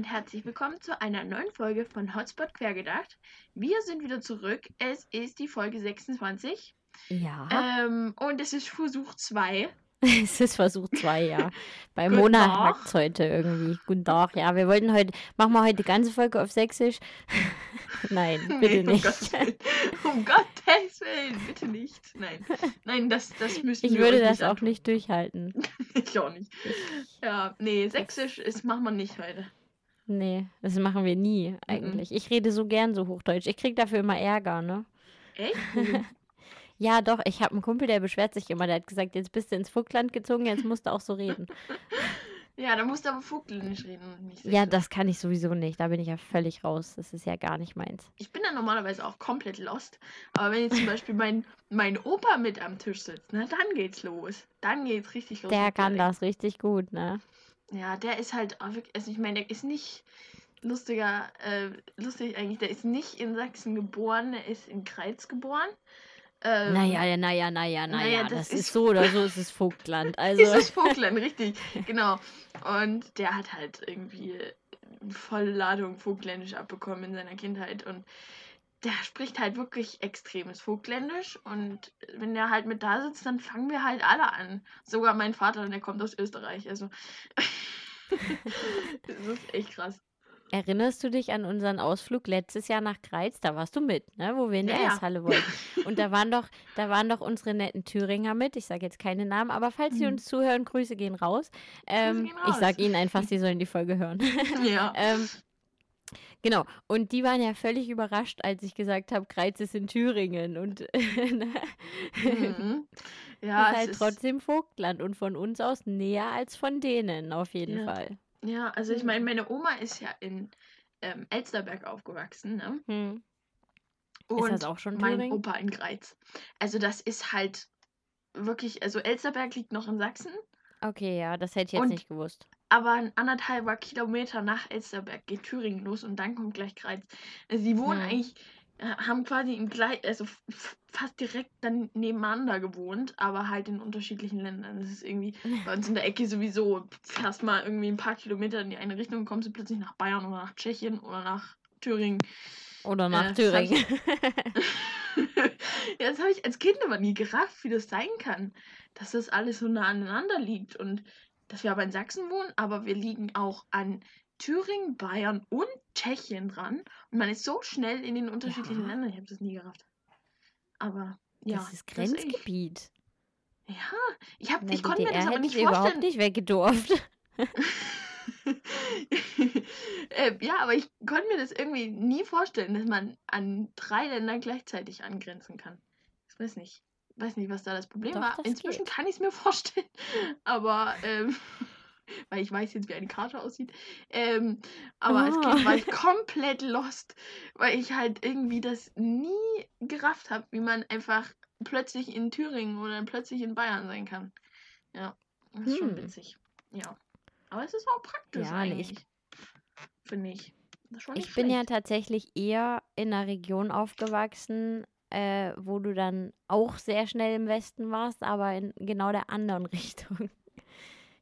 Und herzlich willkommen zu einer neuen Folge von Hotspot Quergedacht. Wir sind wieder zurück. Es ist die Folge 26 Ja, ähm, und es ist Versuch 2. es ist Versuch 2, ja. Bei Guten Mona Tag. hackt's heute irgendwie. Guten Tag, ja. Wir wollten heute, machen wir heute die ganze Folge auf Sächsisch? Nein, bitte um nicht. Willen. Um Gottes Willen, bitte nicht. Nein, nein, das, das müssen Ich wir würde euch das nicht auch antun. nicht durchhalten. Ich auch nicht. Ja, nee, Sächsisch ist, machen wir nicht heute. Nee, das machen wir nie eigentlich. Ich rede so gern so Hochdeutsch. Ich krieg dafür immer Ärger, ne? Echt? Ja, doch, ich habe einen Kumpel, der beschwert sich immer. Der hat gesagt, jetzt bist du ins Vogtland gezogen, jetzt musst du auch so reden. ja, da musst du aber Vogtländisch reden und nicht Ja, Sächsisch. das kann ich sowieso nicht. Da bin ich ja völlig raus. Das ist ja gar nicht meins. Ich bin da normalerweise auch komplett lost. Aber wenn jetzt zum Beispiel mein, mein Opa mit am Tisch sitzt, ne, dann geht's los. Dann geht's richtig los. Der kann Dialekt. das richtig gut, ne? Ja, der ist halt auch wirklich, also ich meine, der ist nicht lustiger, äh, lustig eigentlich, der ist nicht in Sachsen geboren, der ist in Kreiz geboren. Ähm, Naja, ja, naja, naja, naja, naja. das Das, ist- ist so oder so, ist es Vogtland. Also, Ist das Vogtland, richtig, genau. Und der hat halt irgendwie eine volle Ladung Vogtländisch abbekommen in seiner Kindheit und der spricht halt wirklich extremes Vogtländisch und wenn der halt mit da sitzt, dann fangen wir halt alle an. Sogar mein Vater, der kommt aus Österreich, also das ist echt krass. erinnerst du dich an unseren Ausflug letztes Jahr nach Greiz? Da warst du mit, ne? Wo wir in der ja. Eishalle wollten. Und da waren doch, da waren doch unsere netten Thüringer mit. Ich sage jetzt keine Namen, aber falls sie Mhm. uns zuhören, Grüße gehen raus. Ähm, gehen Ich raus. sage ihnen einfach, sie sollen die Folge hören. Ja. ähm, genau. Und die waren ja völlig überrascht, als ich gesagt habe, Greiz ist in Thüringen. Und ne? Mhm. Ja, ist es halt ist, trotzdem Vogtland und von uns aus näher als von denen, auf jeden Ja. Fall. ja, also ich meine, meine Oma ist ja in ähm, Elsterberg aufgewachsen, ne? Hm. Und das auch schon mein Thüringen? Opa in Greiz. Also das ist halt wirklich, also Elsterberg liegt noch in Sachsen, Okay, ja, das hätte ich jetzt Und- nicht gewusst. Aber ein anderthalber Kilometer nach Elsterberg geht Thüringen los und dann kommt gleich Greiz. Also die wohnen Hm. eigentlich, äh, haben quasi im gleich, also fast direkt dann nebeneinander gewohnt, aber halt in unterschiedlichen Ländern. Das ist irgendwie bei uns in der Ecke sowieso, fährst mal irgendwie ein paar Kilometer in die eine Richtung, kommst du plötzlich nach Bayern oder nach Tschechien oder nach Thüringen. Oder nach Äh, Thüringen. ja, das habe ich als Kind aber nie gerafft, wie das sein kann, dass das alles so nah aneinander liegt und dass wir aber in Sachsen wohnen, aber wir liegen auch an Thüringen, Bayern und Tschechien dran und man ist so schnell in den unterschiedlichen Ja. Ländern. Ich habe das nie gerafft. Aber ja, das ist Grenzgebiet. Ja, ich, hab, In der ich konnte mir das aber nicht sie überhaupt vorstellen. nicht weggedurft. äh, ja, aber ich konnte mir das irgendwie nie vorstellen, dass man an drei Länder gleichzeitig angrenzen kann. Ich weiß nicht. Weiß nicht, was da das Problem Doch, war. das Inzwischen geht. kann ich es mir vorstellen. Aber, ähm, weil ich weiß jetzt, wie eine Karte aussieht. Ähm, aber als Kind war ich komplett lost, weil ich halt irgendwie das nie gerafft habe, wie man einfach plötzlich in Thüringen oder plötzlich in Bayern sein kann. Ja, das ist schon Hm. witzig. Ja. Aber es ist auch praktisch Ja, eigentlich. Finde ich. Schon Ich bin ja tatsächlich eher in einer Region aufgewachsen, äh, wo du dann auch sehr schnell im Westen warst, aber in genau der anderen Richtung.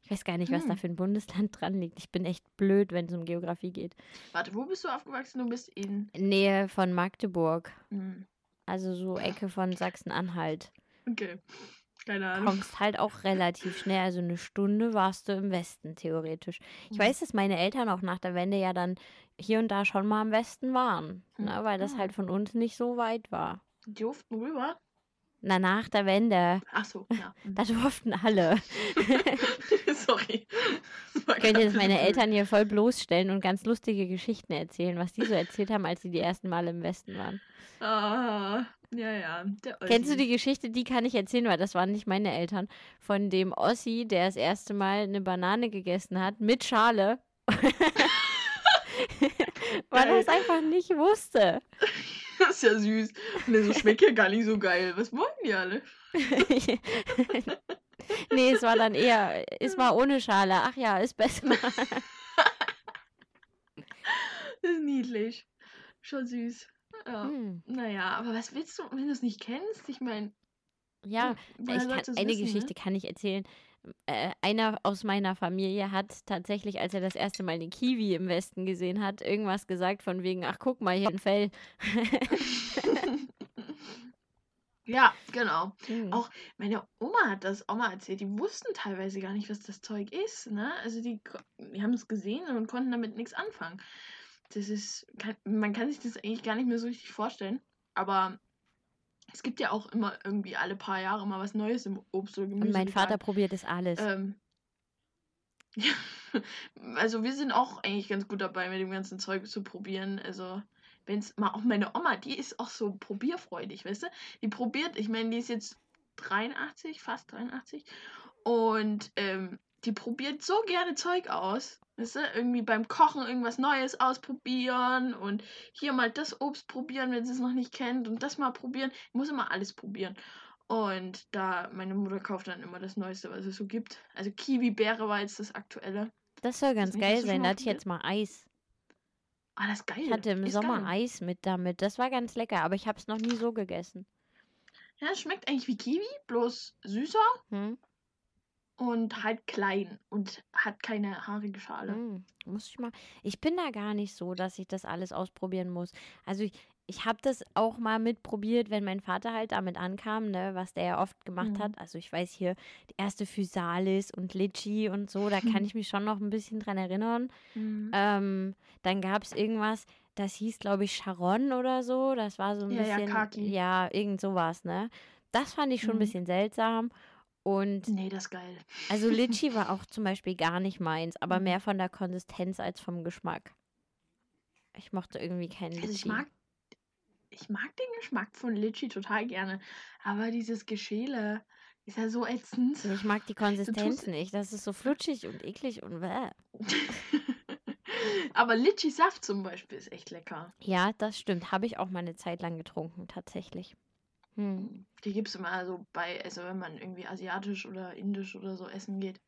Ich weiß gar nicht, was da Hm. für ein Bundesland dran liegt. Ich bin echt blöd, wenn es um Geografie geht. Warte, wo bist du aufgewachsen? Du bist in. Nähe von Magdeburg, Hm. also so Ecke von Sachsen-Anhalt. Okay. Keine Ahnung. kommst halt auch relativ schnell. Also eine Stunde warst du im Westen theoretisch. Ich Mhm. weiß, dass meine Eltern auch nach der Wende ja dann hier und da schon mal im Westen waren, ne, Mhm. weil das Ah. halt von uns nicht so weit war. Die durften rüber? Na, nach der Wende, Ach so, ja. Da durften alle. Sorry. Könnte grad jetzt meine Eltern hier voll bloßstellen und ganz lustige Geschichten erzählen, was die so erzählt haben, als sie die ersten Mal im Westen waren. Ah, ja, ja. Kennst du die Geschichte, die kann ich erzählen, weil das waren nicht meine Eltern, von dem Ossi, der das erste Mal eine Banane gegessen hat mit Schale, weil er es einfach nicht wusste. Das ist ja süß. Und der so schmeckt ja gar nicht so geil. Was wollen die alle? nee, es war dann eher, es war ohne Schale. Ach ja, ist besser. Das ist niedlich. Schon süß. Ja. Hm. Naja, aber was willst du, wenn du es nicht kennst? Ich meine, Ja, ich kann, eine wissen, Geschichte ne? kann ich erzählen. Äh, einer aus meiner Familie hat tatsächlich, als er das erste Mal den Kiwi im Westen gesehen hat, irgendwas gesagt von wegen, ach guck mal, hier ein Fell. Ja, genau. Hm. Auch meine Oma hat das auch mal erzählt. Die wussten teilweise gar nicht, was das Zeug ist, ne? Also die, die haben es gesehen und konnten damit nichts anfangen. Das ist, kann, man kann sich das eigentlich gar nicht mehr so richtig vorstellen. Aber es gibt ja auch immer irgendwie alle paar Jahre mal was Neues im Obst- oder Und Gemüse. mein Vater probiert das alles. Ähm, ja, also wir sind auch eigentlich ganz gut dabei, mit dem ganzen Zeug zu probieren. Also, wenn es mal auch meine Oma, die ist auch so probierfreudig, weißt du? Die probiert, ich meine, die ist jetzt 83, fast 83. Und ähm, die probiert so gerne Zeug aus. Weißt du, irgendwie beim Kochen irgendwas Neues ausprobieren und hier mal das Obst probieren, wenn sie es noch nicht kennt und das mal probieren. Ich muss immer alles probieren. Und da, meine Mutter kauft dann immer das Neueste, was es so gibt. Also Kiwi-Beere war jetzt das aktuelle. Das soll ganz nicht, geil sein. Da hatte ich jetzt mal Eis. Ah, das ist geil. Ich hatte im ist Sommer geil. Eis mit damit. Das war ganz lecker, aber ich habe es noch nie so gegessen. Ja, es schmeckt eigentlich wie Kiwi, bloß süßer Hm? Und halt klein und hat keine haarige Schale. Hm, muss ich mal. Ich bin da gar nicht so, dass ich das alles ausprobieren muss. Also ich, ich habe das auch mal mitprobiert, wenn mein Vater halt damit ankam, ne, was der ja oft gemacht Mhm. hat. Also ich weiß hier, die erste Physalis und Litchi und so, da kann ich mich schon noch ein bisschen dran erinnern. Mhm. Ähm, dann gab es irgendwas, das hieß, glaube ich, Charon oder so. Das war so ein Ja, ja, bisschen, Kaki. ja, irgend sowas, ne? Das fand ich schon ein Mhm. bisschen seltsam. Und Nee, das ist geil. also Litchi war auch zum Beispiel gar nicht meins, aber Mhm. mehr von der Konsistenz als vom Geschmack. Ich mochte irgendwie keinen Also ich mag, ich mag den Geschmack von Litchi total gerne. Aber dieses Geschäle ist ja so ätzend. Ich mag die Konsistenz nicht. Das ist so flutschig und eklig und bäh. Aber Litchi-Saft zum Beispiel ist echt lecker. Ja, das stimmt. Habe ich auch mal eine Zeit lang getrunken, tatsächlich. Hm. Die gibt es immer so bei, also wenn man irgendwie asiatisch oder indisch oder so essen geht.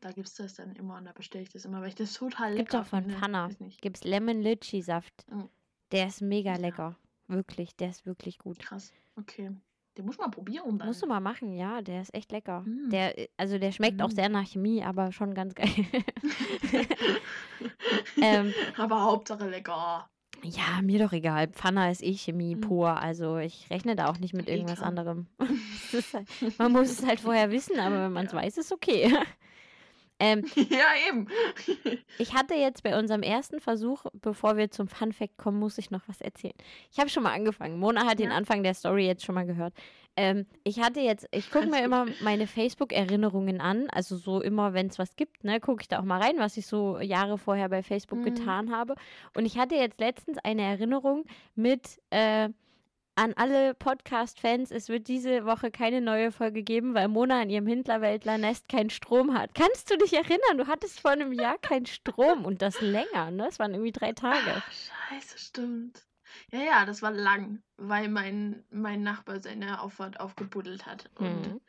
Da gibt es das dann immer und da bestelle ich das immer, weil ich das total lecker auch von finde. Weiß nicht. Gibt's Lemon Litchi Saft. Mhm. Der ist mega Ja. lecker. Wirklich, der ist wirklich gut. Krass. Okay. Den muss man probieren dann. Musst du mal machen, ja, der ist echt lecker. Mm. Der, also der schmeckt auch Mm. sehr nach Chemie, aber schon ganz geil. ähm, Aber Hauptsache lecker. Ja, mir doch egal. Pfanner ist eh Chemie Mm. pur. Also ich rechne da auch nicht mit irgendwas anderem. Halt, man muss es halt vorher wissen, aber wenn man es Ja. weiß, ist okay. Ähm, ja, eben. ich hatte jetzt bei unserem ersten Versuch, bevor wir zum Fun Fact kommen, muss ich noch was erzählen. Ich habe schon mal angefangen. Mona hat den Ja. Anfang der Story jetzt schon mal gehört. Ähm, ich hatte jetzt, ich gucke mir immer meine Facebook-Erinnerungen an. Also so immer, wenn es was gibt, ne, gucke ich da auch mal rein, was ich so Jahre vorher bei Facebook Mhm. getan habe. Und ich hatte jetzt letztens eine Erinnerung mit äh, an alle Podcast-Fans, es wird diese Woche keine neue Folge geben, weil Mona in ihrem Hindlerweltler-Nest keinen Strom hat. Kannst du dich erinnern? Du hattest vor einem Jahr keinen Strom und das länger, ne? Es waren irgendwie drei Tage. Ach, scheiße, stimmt. Ja, ja, das war lang, weil mein, mein Nachbar seine Auffahrt aufgebuddelt hat und Hm.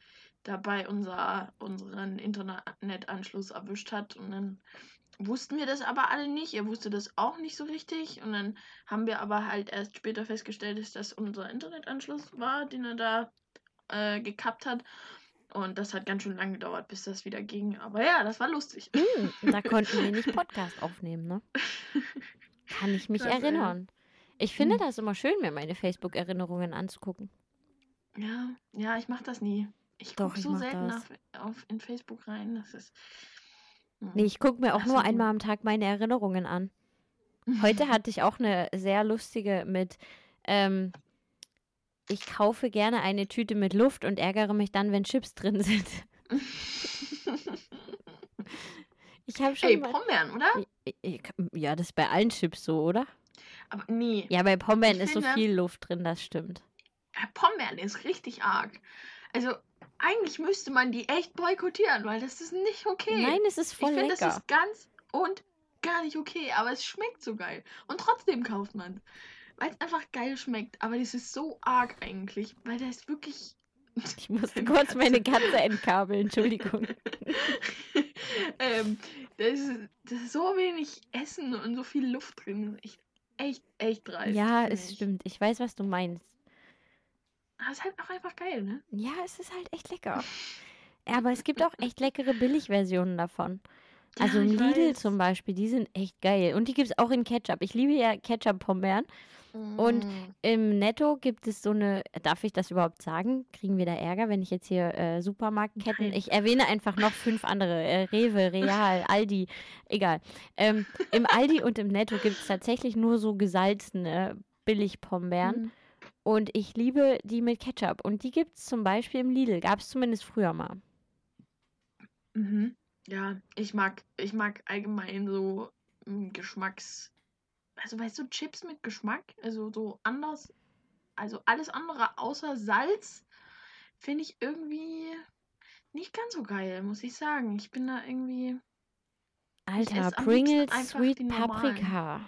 dabei unser, unseren Internetanschluss erwischt hat. Und dann wussten wir das aber alle nicht. Er wusste das auch nicht so richtig. Und dann haben wir aber halt erst später festgestellt, dass das unser Internetanschluss war, den er da äh, gekappt hat. Und das hat ganz schön lange gedauert, bis das wieder ging. Aber ja, das war lustig. Und da konnten wir nicht Podcast aufnehmen, ne? Kann ich mich Krass, ey. erinnern. Ich finde Hm. das immer schön, mir meine Facebook-Erinnerungen anzugucken. Ja, ja, ich mach das nie. Ich gucke so selten das. auf, auf, in Facebook rein. Das ist. Nee, ich gucke mir auch Ach nur so, einmal am Tag meine Erinnerungen an. Heute hatte ich auch eine sehr lustige mit, ähm, ich kaufe gerne eine Tüte mit Luft und ärgere mich dann, wenn Chips drin sind. Ich habe schon Ey, mal, Pombeeren, oder? Ja, das ist bei allen Chips so, oder? Aber nee. Ja, bei Pombeeren Ich ist so finde- viel Luft drin, das stimmt. Pombeeren ist richtig arg. Also, eigentlich müsste man die echt boykottieren, weil das ist nicht okay. Nein, es ist voll ich finde, lecker. das ist ganz und gar nicht okay, aber es schmeckt so geil. Und trotzdem kauft man Weil es einfach geil schmeckt. Aber das ist so arg eigentlich, weil der ist wirklich. Ich musste kurz Katze. meine Katze entkabeln, Entschuldigung. ähm, da ist, da ist so wenig Essen und so viel Luft drin. Echt, echt, echt dreist. Ja, finde es ich. stimmt. Ich weiß, was du meinst. Aber es ist halt auch einfach geil, ne? Ja, es ist halt echt lecker. aber es gibt auch echt leckere Billigversionen davon. Also Ja, Lidl weiß. zum Beispiel, die sind echt geil. Und die gibt es auch in Ketchup. Ich liebe ja Ketchup-Pombeeren. Und Mm. im Netto gibt es so eine, darf ich das überhaupt sagen? Kriegen wir da Ärger, wenn ich jetzt hier äh, Supermarktketten, Nein. ich erwähne einfach noch fünf andere, äh, Rewe, Real, Aldi, egal. Ähm, Im Aldi und im Netto gibt es tatsächlich nur so gesalzene Billigpombeeren. Mhm. Und ich liebe die mit Ketchup. Und die gibt es zum Beispiel im Lidl. Gab es zumindest früher mal. Mhm. Ja, ich mag, ich mag allgemein so mm, Geschmacks. Also weißt du, Chips mit Geschmack, also so anders, also alles andere außer Salz, finde ich irgendwie nicht ganz so geil, muss ich sagen. Ich bin da irgendwie. Alter, Pringles Sweet. Paprika.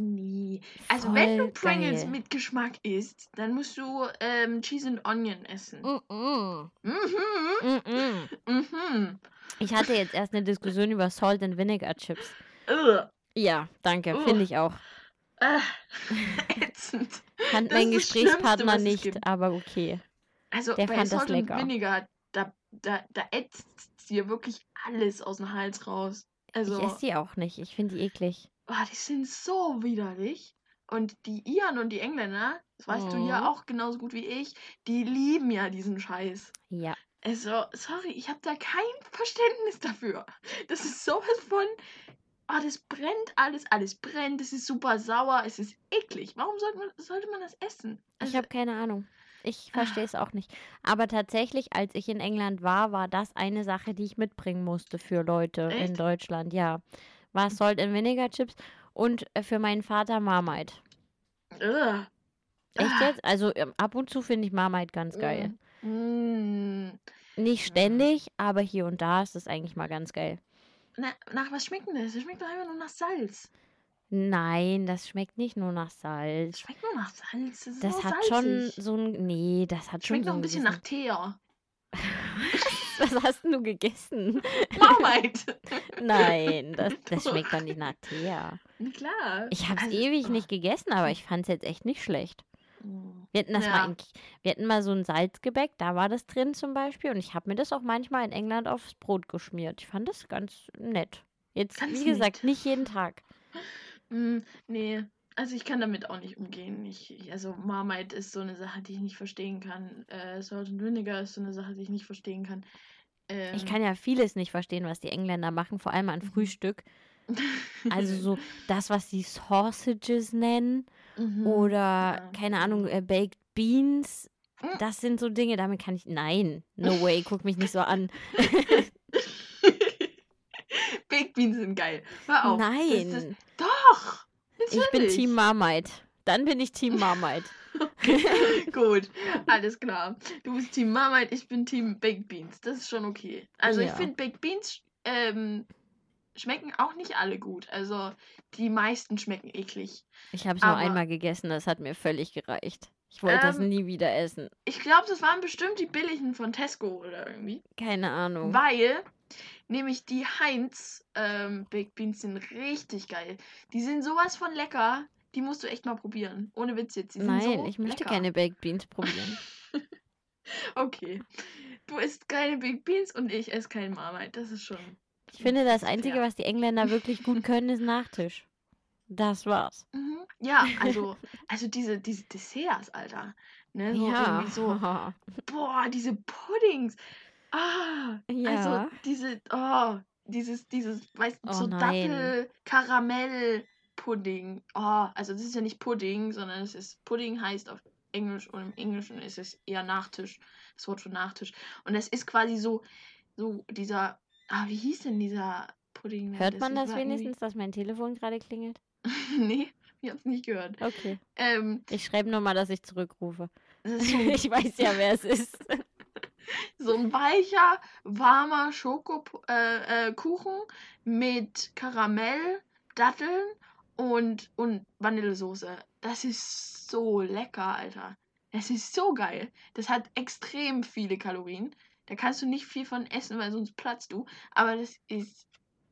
Nee. Also wenn du Voll Pringles geil. mit Geschmack isst, dann musst du ähm, Cheese and Onion essen. Mm-mm. Mhm. Mm-mm. Mhm. Ich hatte jetzt erst eine Diskussion über Salt and Vinegar Chips. Ugh. Ja, danke, finde ich auch. Ah, ätzend. Fand Das mein das Schlimmste, Gesprächspartner nicht, aber okay. Also Der bei fand das Salt and lecker. Vinegar, da, da, da ätzt dir wirklich alles aus dem Hals raus. Ich Also, esse die auch nicht. Ich finde die eklig. Ah, die sind so widerlich. Und die Iren und die Engländer, das weißt du ja Mhm. auch genauso gut wie ich, die lieben ja diesen Scheiß. Ja. Also, sorry, ich habe da kein Verständnis dafür. Das ist sowas von. Ah, das brennt alles, alles brennt, es ist super sauer, es ist eklig. Warum sollte man, sollte man das essen? Ich Also, habe keine Ahnung. Ich verstehe es auch nicht. Aber tatsächlich, als ich in England war, war das eine Sache, die ich mitbringen musste für Leute in Echt? Deutschland. Ja. War Salt and Vinegar Chips und äh, für meinen Vater Marmite. ugh. Echt jetzt? Also ähm, ab und zu finde ich Marmite ganz geil. Mm. Nicht ständig, aber hier und da ist es eigentlich mal ganz geil. Na, nach was schmeckt denn das? Das schmeckt doch einfach nur nach Salz. Nein, das schmeckt nicht nur nach Das Salz. schmeckt nur nach Salz. Das, Das hat schon salzig. so ein. Nee, das hat schon Schmeckt so noch ein bisschen nach. Teer. Was hast denn du gegessen? Marmite. Nein, das, das schmeckt doch nicht nach Teer. Klar. Ich habe es Also, ewig oh. nicht gegessen, aber ich fand es jetzt echt nicht schlecht. Mm. Wir hatten das mal Ja. in, Ki- wir hatten mal so ein Salzgebäck, da war das drin zum Beispiel und ich habe mir das auch manchmal in England aufs Brot geschmiert. Ich fand das ganz nett. Jetzt, Ganz wie gesagt, nett. nicht jeden Tag. Mm, nee, also ich kann damit auch nicht umgehen. Ich, also Marmite ist so eine Sache, die ich nicht verstehen kann. Äh, Salt and Vinegar ist so eine Sache, die ich nicht verstehen kann. Ähm, Ich kann ja vieles nicht verstehen, was die Engländer machen, vor allem an Mhm. Frühstück. Also so das, was die Sausages nennen Mhm, oder, ja. keine Ahnung, äh, Baked Beans. Mm. Das sind so Dinge, damit kann ich. Nein, no way, guck mich nicht so an. Baked Beans sind geil. Hör auf. Das, das, Nein, doch! ich bin natürlich. Team Marmite. Dann bin ich Team Marmite. Gut, alles klar. Du bist Team Marmite, ich bin Team Baked Beans. Das ist schon okay. Also ich Ja. finde Baked Beans ähm, schmecken auch nicht alle gut. Also die meisten schmecken eklig. Ich habe es nur einmal gegessen, das hat mir völlig gereicht. Ich wollte das Ähm, nie wieder essen. Ich glaube, das waren bestimmt die billigen von Tesco oder irgendwie. Keine Ahnung. Weil nämlich die Heinz ähm, Baked Beans sind richtig geil. Die sind sowas von lecker. Die musst du echt mal probieren. Ohne Witz jetzt. Nein, so ich möchte lecker. keine Baked Beans probieren. Okay. Du isst keine Baked Beans und ich esse keinen Marmite. Das ist schon. Ich finde, das. Einzige, was die Engländer wirklich gut können, ist Nachtisch. Das war's. Mhm. Ja, also, also diese, diese Desserts, Alter. Ne, so ja. so, boah, diese Puddings. Ah, Ja. also diese, oh, dieses, dieses, weißt du, Oh so nein. Dattel, Karamell, Pudding. Oh, also das ist ja nicht Pudding, sondern es ist, Pudding heißt auf Englisch und im Englischen ist es eher Nachtisch, das Wort für Nachtisch. Und es ist quasi so, so dieser, ah, wie hieß denn dieser Pudding? Hört man das war irgendwie- wenigstens, dass mein Telefon gerade klingelt? nee, ich hab's nicht gehört. Okay. Ähm, Ich schreibe nur mal, dass ich zurückrufe. das so ich weiß ja, wer es ist. So ein weicher, warmer Schokokuchen äh, äh, mit Karamell, Datteln und, und Vanillesoße. Das ist so lecker, Alter. Das ist so geil. Das hat extrem viele Kalorien. Da kannst du nicht viel von essen, weil sonst platzt du. Aber das ist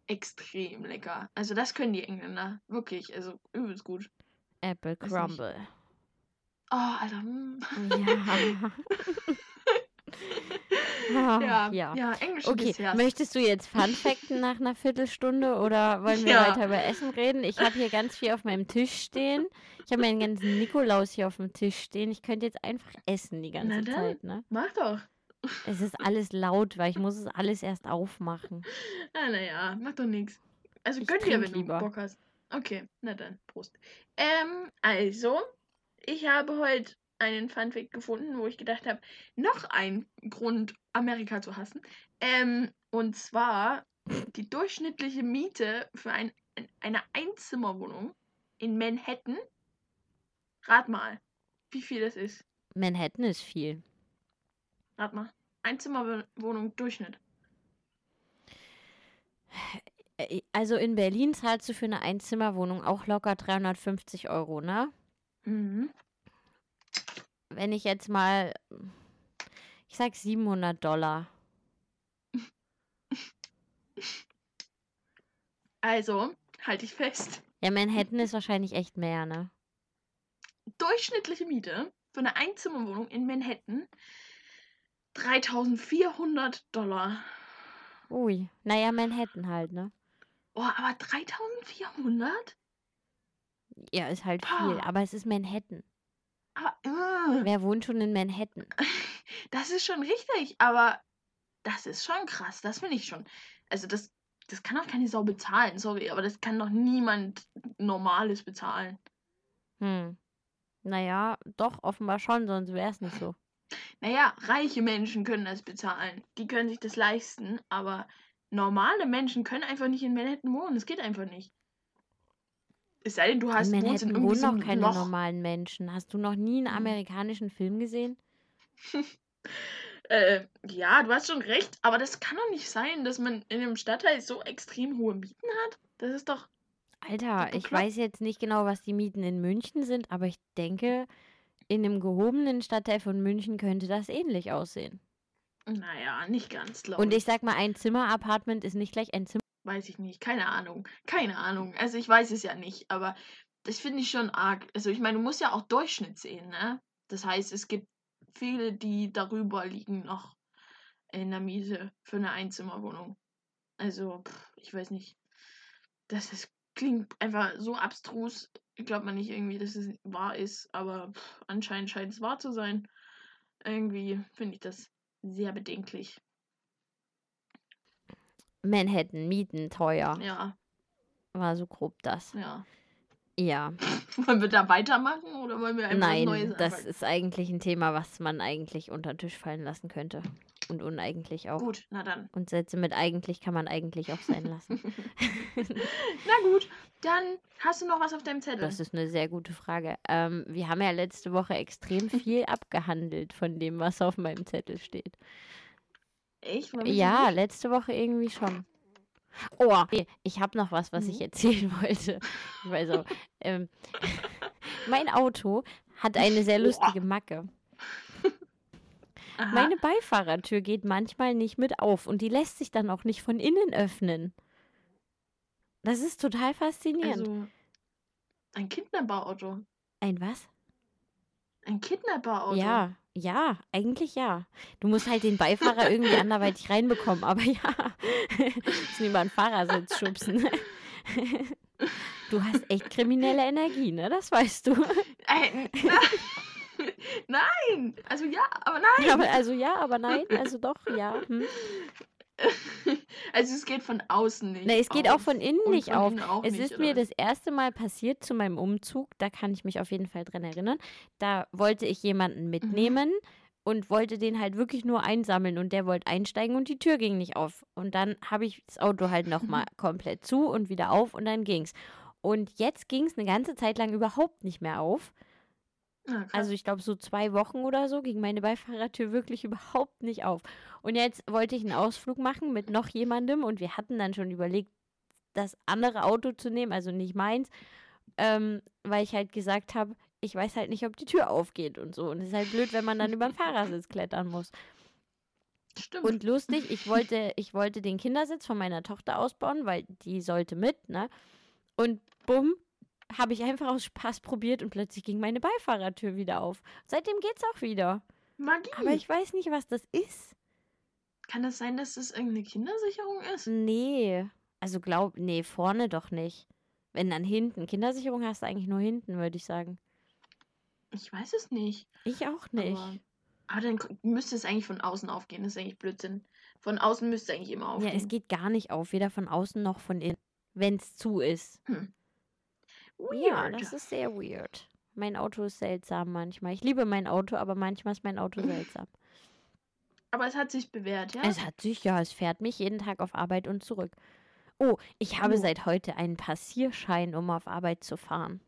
extrem lecker. Also das können die Engländer. Wirklich. Also übelst gut. Apple. Crumble. Oh, Alter. mm. Ja. Ja, ja. ja, englische Okay, möchtest du jetzt Fun Facten nach einer Viertelstunde oder wollen wir Ja. weiter über Essen reden? Ich habe hier ganz viel auf meinem Tisch stehen. Ich habe meinen ganzen Nikolaus hier auf dem Tisch stehen. Ich könnte jetzt einfach essen die ganze Na. Zeit, ne? Mach doch. Es ist alles laut, weil ich muss es alles erst aufmachen. Ah, naja, mach doch nichts. Also gönn dir, wenn du lieber. Bock hast. Okay, na dann, Prost. Ähm, also, ich habe heute einen Funfact gefunden, wo ich gedacht habe, noch ein Grund, Amerika zu hassen. Ähm, und zwar die durchschnittliche Miete für ein, eine Einzimmerwohnung in Manhattan. Rat mal, wie viel das ist. Manhattan ist viel. Rat mal. Einzimmerwohnung Durchschnitt. Äh, Also in Berlin zahlst du für eine Einzimmerwohnung auch locker 350 Euro, ne? Mhm. Wenn ich jetzt mal, ich sag 700 Dollar. Also, halte ich fest. Ja, Manhattan ist wahrscheinlich echt mehr, ne? durchschnittliche Miete für eine Einzimmerwohnung in Manhattan 3400 Dollar. Ui, naja, Manhattan halt, ne? Oh, aber 3400? Ja, ist halt viel, Ah. aber es ist Manhattan. Aber, äh, Wer wohnt schon in Manhattan? das ist schon richtig, aber das ist schon krass. Das finde ich schon. Also, das, das kann doch keine Sau bezahlen, sorry, aber das kann doch niemand Normales bezahlen. Hm. Naja, doch, offenbar schon, sonst wäre es nicht so. Naja, reiche Menschen können das bezahlen. Die können sich das leisten, aber normale Menschen können einfach nicht in Manhattan wohnen. Das geht einfach nicht. Es sei denn, du hast in Manhattan wohnen auch einem keine Loch. normalen Menschen. Hast du noch nie einen Hm. amerikanischen Film gesehen? Äh, ja, du hast schon recht, aber das kann doch nicht sein, dass man in einem Stadtteil so extrem hohe Mieten hat. Das ist doch. Alter, ich weiß jetzt nicht genau, was die Mieten in München sind, aber ich denke, in einem gehobenen Stadtteil von München könnte das ähnlich aussehen. Naja, nicht ganz, glaube Und ich sag mal, ein Zimmer-Apartment ist nicht gleich ein Zimmer. Weiß ich nicht. Keine Ahnung. Keine Ahnung. Also ich weiß es ja nicht, aber das finde ich schon arg. Also ich meine, du musst ja auch Durchschnitt sehen, ne? Das heißt, es gibt viele, die darüber liegen noch in der Miete für eine Einzimmerwohnung. Also, pff, ich weiß nicht. Das ist, klingt einfach so abstrus. Glaubt man nicht irgendwie, dass es wahr ist, aber pff, anscheinend scheint es wahr zu sein. Irgendwie finde ich das sehr bedenklich. Manhattan, Mieten, teuer. Ja, War so grob das. ja. Ja. Wollen wir da weitermachen oder wollen wir einfach Nein, Neues das anfangen? ist eigentlich ein Thema, was man eigentlich unter den Tisch fallen lassen könnte. Und uneigentlich auch. Gut, na dann. Und Sätze mit eigentlich kann man eigentlich auch sein lassen. Na gut, dann hast du noch was auf deinem Zettel. Das ist eine sehr gute Frage. Ähm, wir haben ja letzte Woche extrem viel abgehandelt von dem, was auf meinem Zettel steht. Mich Ja, letzte Woche irgendwie schon. Oh, ich habe noch was, was ich Mhm. erzählen wollte. Weil so, ähm, mein Auto hat eine sehr lustige Macke. Aha. Meine Beifahrertür geht manchmal nicht mit auf und die lässt sich dann auch nicht von innen öffnen. Das ist total faszinierend. Also, ein Kidnapperauto. Ein was? Ein Kidnapperauto. Ja, ja, eigentlich ja. Du musst halt den Beifahrer irgendwie anderweitig reinbekommen, aber ja. Müssen über den Fahrersitz schubsen. Du hast echt kriminelle Energie, ne? Das weißt du. Ein, nein! Also ja, aber nein! Aber, also ja, aber nein, also doch, ja. Hm. Also es geht von außen nicht. Ne, es geht auch auf von innen nicht von auf. innen auch Es nicht, ist oder mir das erste Mal passiert zu meinem Umzug, da kann ich mich auf jeden Fall dran erinnern. Da wollte ich Mhm. jemanden mitnehmen und wollte den halt wirklich nur einsammeln und der wollte einsteigen und die Tür ging nicht auf. Und dann habe ich das Auto halt nochmal komplett zu und wieder auf und dann ging's. Und jetzt ging es eine ganze Zeit lang überhaupt nicht mehr auf. Ah. Also ich glaube so zwei Wochen oder so ging meine Beifahrertür wirklich überhaupt nicht auf. Und jetzt wollte ich einen Ausflug machen mit noch jemandem und wir hatten dann schon überlegt, das andere Auto zu nehmen, also nicht meins, ähm, weil ich halt gesagt habe, ich weiß halt nicht, ob die Tür aufgeht und so. Und es ist halt blöd, wenn man dann über den Fahrersitz klettern muss. Stimmt. Und lustig, ich wollte, ich wollte den Kindersitz von meiner Tochter ausbauen, weil die sollte mit, ne? Und bumm, habe ich einfach aus Spaß probiert und plötzlich ging meine Beifahrertür wieder auf. Seitdem geht's auch wieder. Magie. Aber ich weiß nicht, was das ist. Kann das sein, dass das irgendeine Kindersicherung ist? Nee. Also glaub, nee, vorne doch nicht. Wenn dann hinten. Kindersicherung hast du eigentlich nur hinten, würde ich sagen. Ich weiß es nicht. Ich auch nicht. Aber, aber dann müsste es eigentlich von außen aufgehen. Das ist eigentlich Blödsinn. Von außen müsste es eigentlich immer Ja, aufgehen. es geht gar nicht auf, weder von außen noch von innen, wenn es zu ist. Ja, Weird. das ist sehr weird. Mein Auto ist seltsam manchmal. Ich liebe mein Auto, aber manchmal ist mein Auto seltsam. Aber es hat sich bewährt, ja? Es hat sich, ja, es fährt mich jeden Tag auf Arbeit und zurück. Oh, ich habe Oh. seit heute einen Passierschein, um auf Arbeit zu fahren.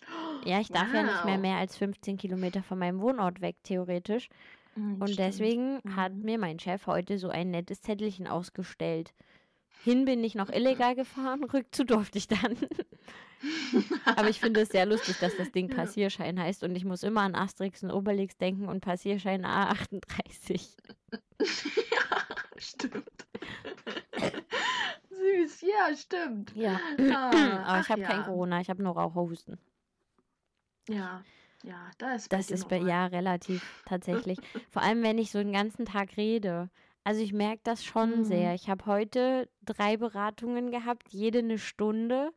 Ja, ich darf ja nicht mehr Wow. mehr als 15 Kilometer von meinem Wohnort weg, theoretisch. Hm, Und stimmt. deswegen hat Mhm. mir mein Chef heute so ein nettes Zettelchen ausgestellt. Hin bin ich noch illegal gefahren, rückzu durfte ich dann. Aber ich finde es sehr lustig, dass das Ding. Passierschein heißt und ich muss immer an Asterix und Obelix denken und Passierschein A38. ja, stimmt. Süß, ja, stimmt. Ja. Ah, Aber ich habe kein ja. Corona, ich habe nur Raucherhusten. Ja, ja, da ist Das ist bei, ja relativ tatsächlich. Vor allem, wenn ich so den ganzen Tag rede. Also ich merke das schon Mhm. sehr. Ich habe heute drei Beratungen gehabt, jede eine Stunde.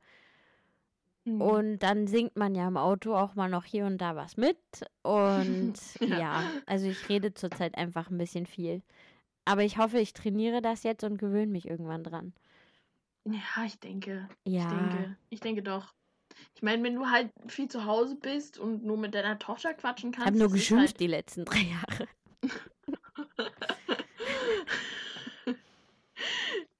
Hm. Und dann singt man ja im Auto auch mal noch hier und da was mit. Und Ja. ja, also ich rede zurzeit einfach ein bisschen viel. Aber ich hoffe, ich trainiere das jetzt und gewöhne mich irgendwann dran. Ja, ich denke. Ich Ja, denke. Ich denke doch. Ich meine, wenn du halt viel zu Hause bist und nur mit deiner Tochter quatschen ich kannst. habe nur geschimpft Halt, die letzten drei Jahre.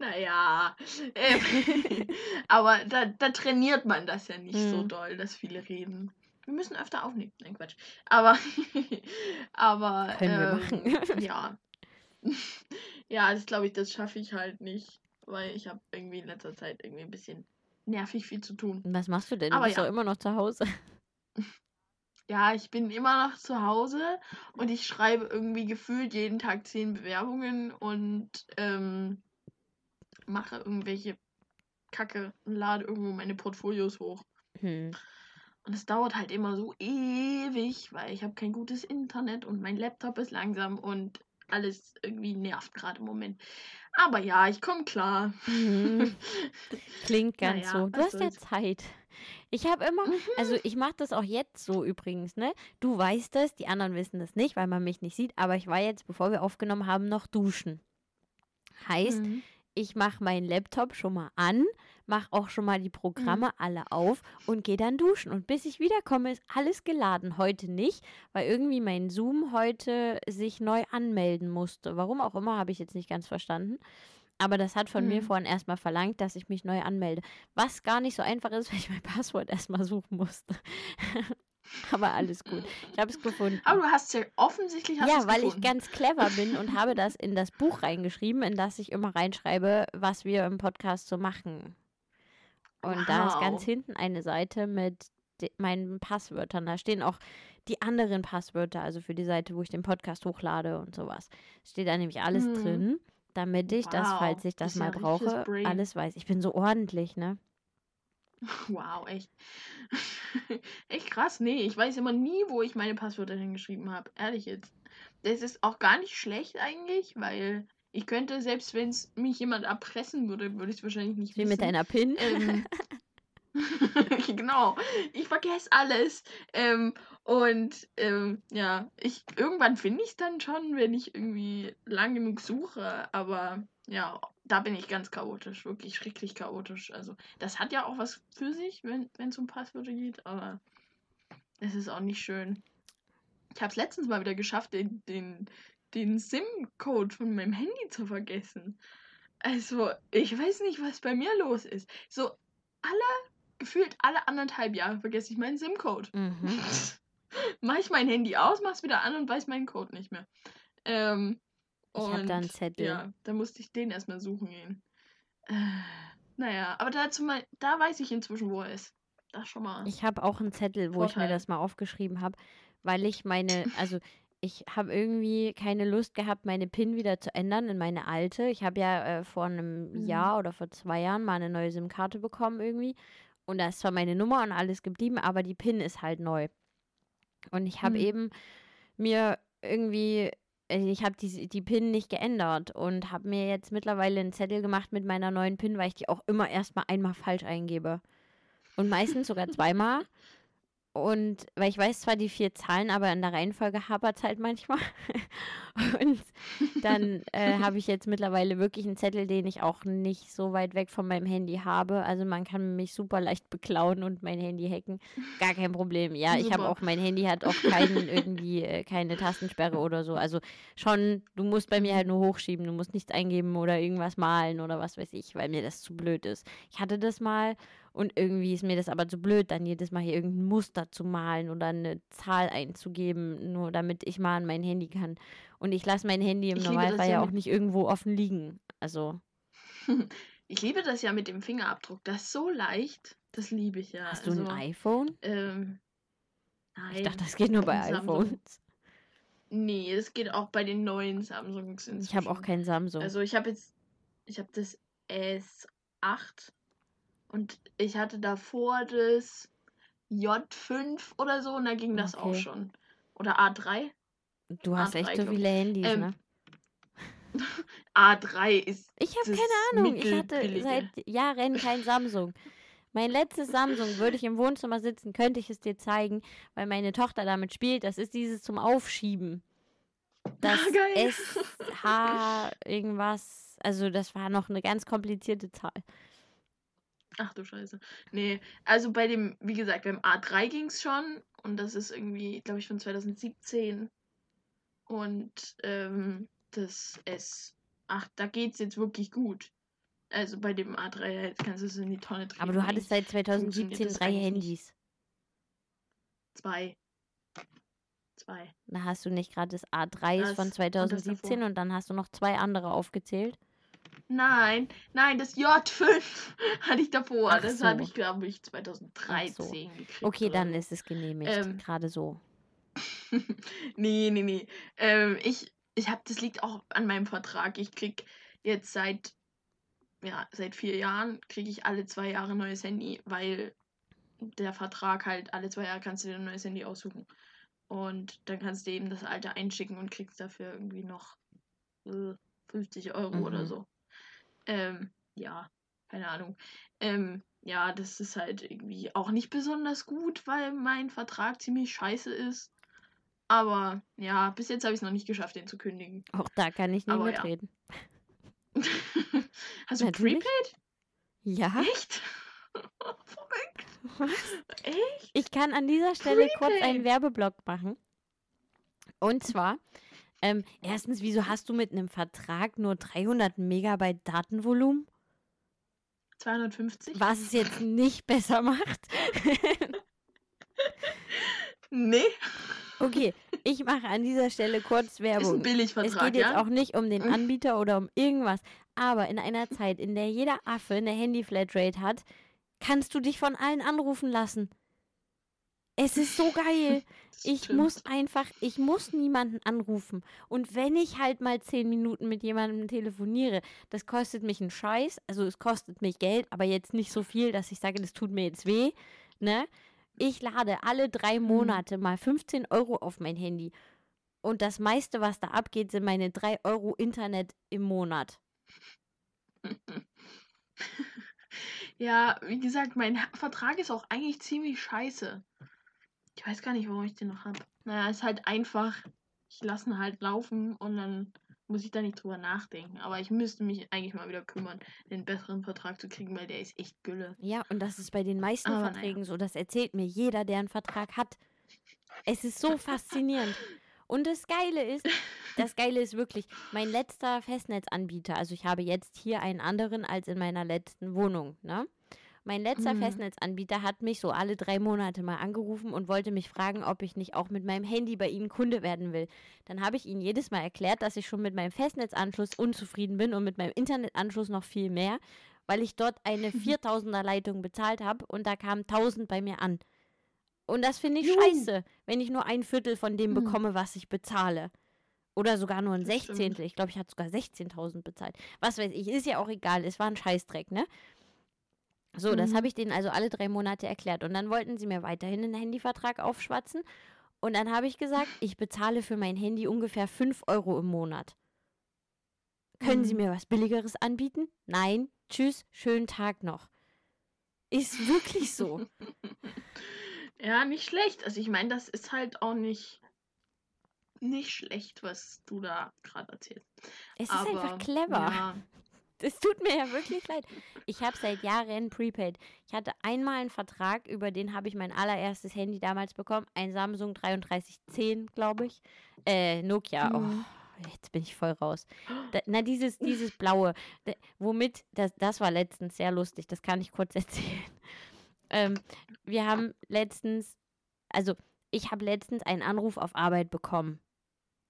Naja. Ähm, aber da, da trainiert man das ja nicht so Hm. doll, dass viele reden. Wir müssen öfter aufnehmen. Nein, Quatsch. Aber, aber, Können wir ähm, machen. ja. ja, das glaube ich, das schaffe ich halt nicht, weil ich habe irgendwie in letzter Zeit irgendwie ein bisschen nervig viel zu tun. Was machst du denn? Du Aber bist ja. immer noch zu Hause. Ja, ich bin immer noch zu Hause und ich schreibe irgendwie gefühlt jeden Tag zehn Bewerbungen und ähm, mache irgendwelche Kacke und lade irgendwo meine Portfolios hoch. Hm. Und es dauert halt immer so ewig, weil ich habe kein gutes Internet und mein Laptop ist langsam und alles irgendwie nervt gerade im Moment. Aber ja, ich komme klar. Mhm. Klingt ganz Naja, so. Du hast ja. Zeit. Ich habe immer, Mhm. also ich mache das auch jetzt so übrigens, ne? Du weißt das, die anderen wissen das nicht, weil man mich nicht sieht, aber ich war jetzt, bevor wir aufgenommen haben, noch duschen. Heißt, Mhm. Ich mache meinen Laptop schon mal an, mache auch schon mal die Programme alle auf und gehe dann duschen. Und bis ich wiederkomme, ist alles geladen. Heute nicht, weil irgendwie mein Zoom heute sich neu anmelden musste. Warum auch immer, habe ich jetzt nicht ganz verstanden. Aber das hat von mir Mhm. vorhin erstmal verlangt, dass ich mich neu anmelde. Was gar nicht so einfach ist, weil ich mein Passwort erstmal suchen musste. Aber alles gut. Ich habe es gefunden. Aber du hast ja offensichtlich hast Ja, weil ich gefunden. ganz clever bin und habe das in das Buch reingeschrieben, in das ich immer reinschreibe, was wir im Podcast so machen. Und da ist ganz Wow. hinten eine Seite mit meinen Passwörtern. Da stehen auch die anderen Passwörter, also für die Seite, wo ich den Podcast hochlade und sowas. Steht da nämlich alles Mhm. drin, damit ich das, Wow, falls ich das das ja mal brauche, alles weiß. Ich bin so ordentlich, ne? Wow, echt. echt krass. Nee, ich weiß immer nie, wo ich meine Passwörter hingeschrieben habe. Ehrlich jetzt. Das ist auch gar nicht schlecht eigentlich, weil ich könnte, selbst wenn es mich jemand erpressen würde, würde ich es wahrscheinlich nicht Wie wissen. mit deiner PIN. Ähm, genau. Ich vergesse alles. Ähm, und ähm, ja, ich irgendwann finde ich es dann schon, wenn ich irgendwie lang genug suche. Aber ja, da bin ich ganz chaotisch, wirklich schrecklich chaotisch. Also das hat ja auch was für sich, wenn es um Passwörter geht, aber es ist auch nicht schön. Ich habe es letztens mal wieder geschafft, den, den, den SIM-Code von meinem Handy zu vergessen. Also, ich weiß nicht, was bei mir los ist. So, alle, gefühlt alle anderthalb Jahre vergesse ich meinen SIM-Code. Mhm. Mach ich mein Handy aus, mach's wieder an und weiß meinen Code nicht mehr. Ähm, Ich habe da einen Zettel. Ja, da musste ich den erstmal suchen gehen. Äh, naja, aber dazu mal, da weiß ich inzwischen, wo er ist. Das schon mal. Ich habe auch einen Zettel, wo ich mir Vorteil. das mal aufgeschrieben habe, weil ich meine, also ich habe irgendwie keine Lust gehabt, meine PIN wieder zu ändern in meine alte. Ich habe ja äh, vor einem Mhm. Jahr oder vor zwei Jahren mal eine neue SIM-Karte bekommen irgendwie. Und da ist zwar meine Nummer und alles geblieben, aber die PIN ist halt neu. Und ich habe Mhm. eben mir irgendwie ich habe die, die PIN nicht geändert und habe mir jetzt mittlerweile einen Zettel gemacht mit meiner neuen PIN, weil ich die auch immer erstmal einmal falsch eingebe. Und meistens sogar zweimal. Und weil ich weiß zwar die vier Zahlen, aber in der Reihenfolge hapert es halt manchmal. und dann äh, habe ich jetzt mittlerweile wirklich einen Zettel, den ich auch nicht so weit weg von meinem Handy habe. Also man kann mich super leicht beklauen und mein Handy hacken. Gar kein Problem. Ja, ich habe auch, mein Handy hat auch keinen irgendwie, äh, keine Tastensperre oder so. Also schon, du musst bei mir halt nur hochschieben, du musst nichts eingeben oder irgendwas malen oder was weiß ich, weil mir das zu blöd ist. Ich hatte das mal und irgendwie ist mir das aber zu blöd, dann jedes Mal hier irgendein Muster zu malen oder eine Zahl einzugeben, nur damit ich mal an mein Handy kann. Und ich lasse mein Handy im ich Normalfall ja auch nicht irgendwo offen liegen. Also. Ich liebe das ja mit dem Fingerabdruck. Das ist so leicht. Das liebe ich ja. Hast du ein also, iPhone? Ähm, nein. Ich dachte, das geht nur bei iPhones. Nee, es geht auch bei den neuen Samsungs. Inzwischen. Ich habe auch kein Samsung. Also ich habe jetzt, ich habe das S8 und ich hatte davor das J5 oder so und da ging das okay. auch schon. Oder A3. Du hast A3, echt so viele Handys, ähm, ne? A3 ist. Ich habe keine Ahnung. Ich hatte seit Jahren kein Samsung. Mein letztes Samsung, würde ich im Wohnzimmer sitzen, könnte ich es dir zeigen, weil meine Tochter damit spielt. Das ist dieses zum Aufschieben. Das SH irgendwas. Also, das war noch eine ganz komplizierte Zahl. Ach du Scheiße. Nee, also bei dem, wie gesagt, beim A3 ging es schon. Und das ist irgendwie, glaube ich, von 2017. Und ähm, das S8, da geht es jetzt wirklich gut. Also bei dem A3, jetzt kannst du es in die Tonne drehen. Aber du hattest seit 2017 drei Handys. Zwei. Zwei. Da hast du nicht gerade das A3 das, von 2017 und, und dann hast du noch zwei andere aufgezählt. Nein, nein, das J5 hatte ich davor. Ach das so. habe ich, glaube ich, 2013 so. gekriegt. Okay, dann ist es genehmigt. Ähm, Gerade so. nee, nee, nee. Ähm, ich, ich habe, das liegt auch an meinem Vertrag. Ich krieg jetzt seit, ja, seit vier Jahren kriege ich alle zwei Jahre ein neues Handy, weil der Vertrag halt alle zwei Jahre kannst du dir ein neues Handy aussuchen. Und dann kannst du eben das alte einschicken und kriegst dafür irgendwie noch äh, 50 Euro mhm. oder so. Ähm, ja, keine Ahnung. Ähm, ja, das ist halt irgendwie auch nicht besonders gut, weil mein Vertrag ziemlich scheiße ist. Aber ja, bis jetzt habe ich es noch nicht geschafft, den zu kündigen. Auch da kann ich nicht mitreden. Ja. Hast du Natürlich. Prepaid? Ja. Echt? Verrückt. Was? Echt? Ich kann an dieser Stelle Prepaid. kurz einen Werbeblock machen. Und zwar ähm, erstens, wieso hast du mit einem Vertrag nur 300 Megabyte Datenvolumen? 250. Was es jetzt nicht besser macht. nee. Okay, ich mache an dieser Stelle kurz Werbung. Ist ein Billigvertrag, Es geht jetzt ja? auch nicht um den mhm. Anbieter oder um irgendwas. Aber in einer Zeit, in der jeder Affe eine Handy-Flatrate hat, kannst du dich von allen anrufen lassen. Es ist so geil. Ich muss einfach, ich muss niemanden anrufen. Und wenn ich halt mal zehn Minuten mit jemandem telefoniere, das kostet mich einen Scheiß. Also es kostet mich Geld, aber jetzt nicht so viel, dass ich sage, das tut mir jetzt weh. Ne? Ich lade alle drei mhm. Monate mal 15 Euro auf mein Handy. Und das meiste, was da abgeht, sind meine drei Euro Internet im Monat. Ja, wie gesagt, mein Vertrag ist auch eigentlich ziemlich scheiße. Ich weiß gar nicht, warum ich den noch habe. Naja, ist halt einfach. Ich lasse ihn halt laufen und dann muss ich da nicht drüber nachdenken. Aber ich müsste mich eigentlich mal wieder kümmern, den besseren Vertrag zu kriegen, weil der ist echt Gülle. Ja, und das ist bei den meisten Aber Verträgen naja. so. Das erzählt mir jeder, der einen Vertrag hat. Es ist so faszinierend. Und das Geile ist, das Geile ist wirklich, mein letzter Festnetzanbieter, also ich habe jetzt hier einen anderen als in meiner letzten Wohnung, ne? Mein letzter mhm. Festnetzanbieter hat mich so alle drei Monate mal angerufen und wollte mich fragen, ob ich nicht auch mit meinem Handy bei ihnen Kunde werden will. Dann habe ich ihnen jedes Mal erklärt, dass ich schon mit meinem Festnetzanschluss unzufrieden bin und mit meinem Internetanschluss noch viel mehr, weil ich dort eine 4000er Leitung bezahlt habe und da kamen 1000 bei mir an. Und das finde ich Juhu. scheiße, wenn ich nur ein Viertel von dem mhm. bekomme, was ich bezahle. Oder sogar nur ein Sechzehntel. Ich glaube, ich hatte sogar 16.000 bezahlt. Was weiß ich, ist ja auch egal. Es war ein Scheißdreck, ne? So, das mhm. habe ich denen also alle drei Monate erklärt. Und dann wollten sie mir weiterhin einen Handyvertrag aufschwatzen. Und dann habe ich gesagt, ich bezahle für mein Handy ungefähr 5 Euro im Monat. Können Sie Mhm. mir was Billigeres anbieten? Nein. Tschüss, schönen Tag noch. Ist wirklich so. Ja, nicht schlecht. Also ich meine, das ist halt auch nicht, nicht schlecht, was du da gerade erzählst. Es ist einfach Aber, clever. Ja, Es tut mir ja wirklich leid. Ich habe seit Jahren Prepaid. Ich hatte einmal einen Vertrag, über den habe ich mein allererstes Handy damals bekommen. Ein Samsung 3310, glaube ich. Äh, Nokia. Mhm. Oh, jetzt bin ich voll raus. Da, na, dieses, dieses blaue. Da, womit, das, das war letztens sehr lustig. Das kann ich kurz erzählen. Ähm, wir haben letztens, also ich habe letztens einen Anruf auf Arbeit bekommen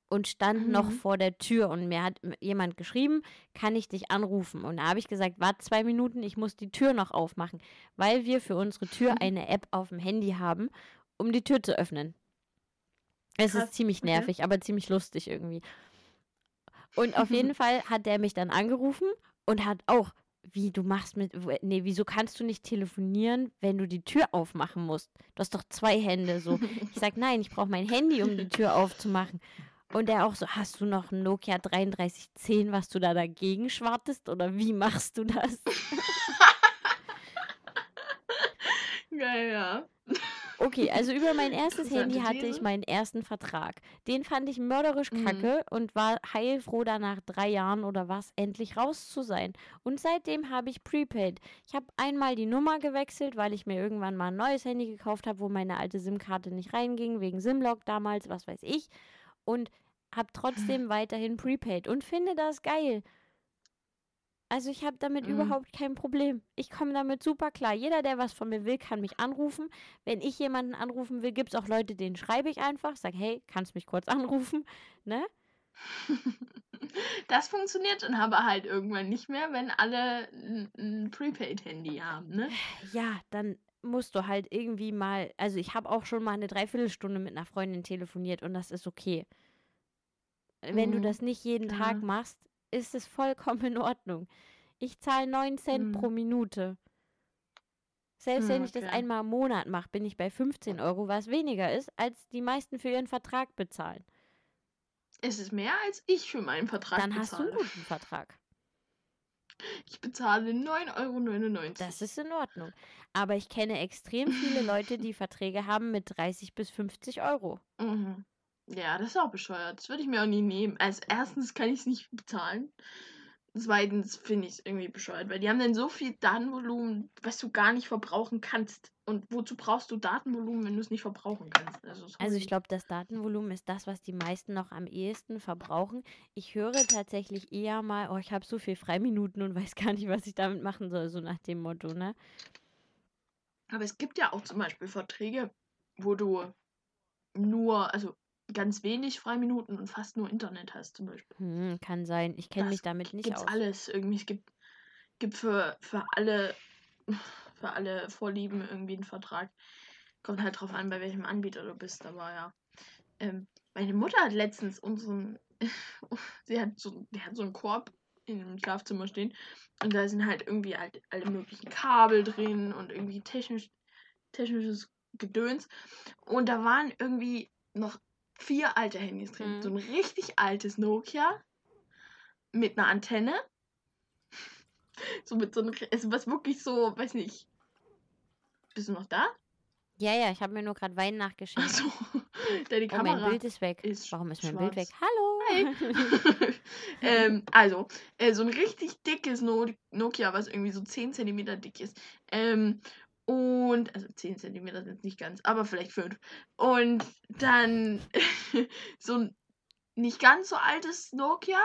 und stand noch Mhm. vor der Tür und mir hat jemand geschrieben, kann ich dich anrufen? Und da habe ich gesagt, warte zwei Minuten, ich muss die Tür noch aufmachen, weil wir für unsere Tür eine App auf dem Handy haben, um die Tür zu öffnen. Es Krass, ist ziemlich okay. nervig, aber ziemlich lustig irgendwie. Und auf jeden Fall hat der mich dann angerufen und hat auch, wie du machst mit, nee, wieso kannst du nicht telefonieren, wenn du die Tür aufmachen musst? Du hast doch zwei Hände so. Ich sag, nein, ich brauche mein Handy, um die Tür aufzumachen. Und er auch so, hast du noch ein Nokia 3310, was du da dagegen schwartest? Oder wie machst du das? Geil, ja. Okay, also über mein erstes Handy hatte ich meinen ersten Vertrag. Den fand ich mörderisch Mhm. kacke und war heilfroh, da nach drei Jahren oder was endlich raus zu sein. Und seitdem habe ich Prepaid. Ich habe einmal die Nummer gewechselt, weil ich mir irgendwann mal ein neues Handy gekauft habe, wo meine alte SIM-Karte nicht reinging, wegen SIM-Lock damals, was weiß ich. Und habe trotzdem weiterhin Prepaid und finde das geil. Also ich habe damit Mhm. überhaupt kein Problem. Ich komme damit super klar. Jeder, der was von mir will, kann mich anrufen. Wenn ich jemanden anrufen will, gibt es auch Leute, denen schreibe ich einfach. Sag, hey, kannst mich kurz anrufen? Ne? Das funktioniert dann aber halt irgendwann nicht mehr, wenn alle ein, ein Prepaid-Handy haben, ne? Ja, dann musst du halt irgendwie mal. Also ich habe auch schon mal eine Dreiviertelstunde mit einer Freundin telefoniert und das ist okay. Wenn du Mhm. das nicht jeden Tag Ja. machst, ist es vollkommen in Ordnung. Ich zahle 9 Cent Mhm. pro Minute. Selbst wenn Hm, ich das okay. einmal im Monat mache, bin ich bei 15 Euro, was weniger ist, als die meisten für ihren Vertrag bezahlen. Es ist mehr, als ich für meinen Vertrag Dann hast du bezahle. einen guten Vertrag. Ich bezahle 9,99 Euro. Das ist in Ordnung. Aber ich kenne extrem viele Leute, die Verträge haben mit 30 bis 50 Euro. Mhm. Ja, das ist auch bescheuert. Das würde ich mir auch nie nehmen. Also erstens kann ich es nicht bezahlen. Zweitens finde ich es irgendwie bescheuert, weil die haben dann so viel Datenvolumen, was du gar nicht verbrauchen kannst. Und wozu brauchst du Datenvolumen, wenn du es nicht verbrauchen kannst? Also, Also ich glaube, das Datenvolumen ist das, was die meisten noch am ehesten verbrauchen. Ich höre tatsächlich eher mal, oh, ich habe so viel Freiminuten und weiß gar nicht, was ich damit machen soll, so nach dem Motto, ne? Aber es gibt ja auch zum Beispiel Verträge, wo du nur, also ganz wenig Freiminuten und fast nur Internet hast, zum Beispiel. Hm, kann sein. Ich kenne mich damit nicht Gibt's aus. alles irgendwie. Es gibt, gibt für, für alle für alle Vorlieben irgendwie einen Vertrag. Kommt halt drauf an, bei welchem Anbieter du bist, aber ja. Ähm, meine Mutter hat letztens unseren, sie hat so, die hat so einen Korb in dem Schlafzimmer stehen und da sind halt irgendwie halt alle möglichen Kabel drin und irgendwie technisch, technisches Gedöns und da waren irgendwie noch vier alte Handys drin. Mhm. So ein richtig altes Nokia mit einer Antenne. So mit so einem, also was wirklich so, weiß nicht. Bist du noch da? Ja, ja, ich habe mir nur gerade Wein nachgeschenkt. Achso, deine Oh, mein Kamera. Bild ist weg. ist Warum ist mein schwarz. Bild weg? Hallo! Hi. ähm, also, äh, so ein richtig dickes no Nokia, was irgendwie so 10 cm dick ist. Ähm, und, also 10 cm sind nicht ganz, aber vielleicht 5. Und dann so ein nicht ganz so altes Nokia,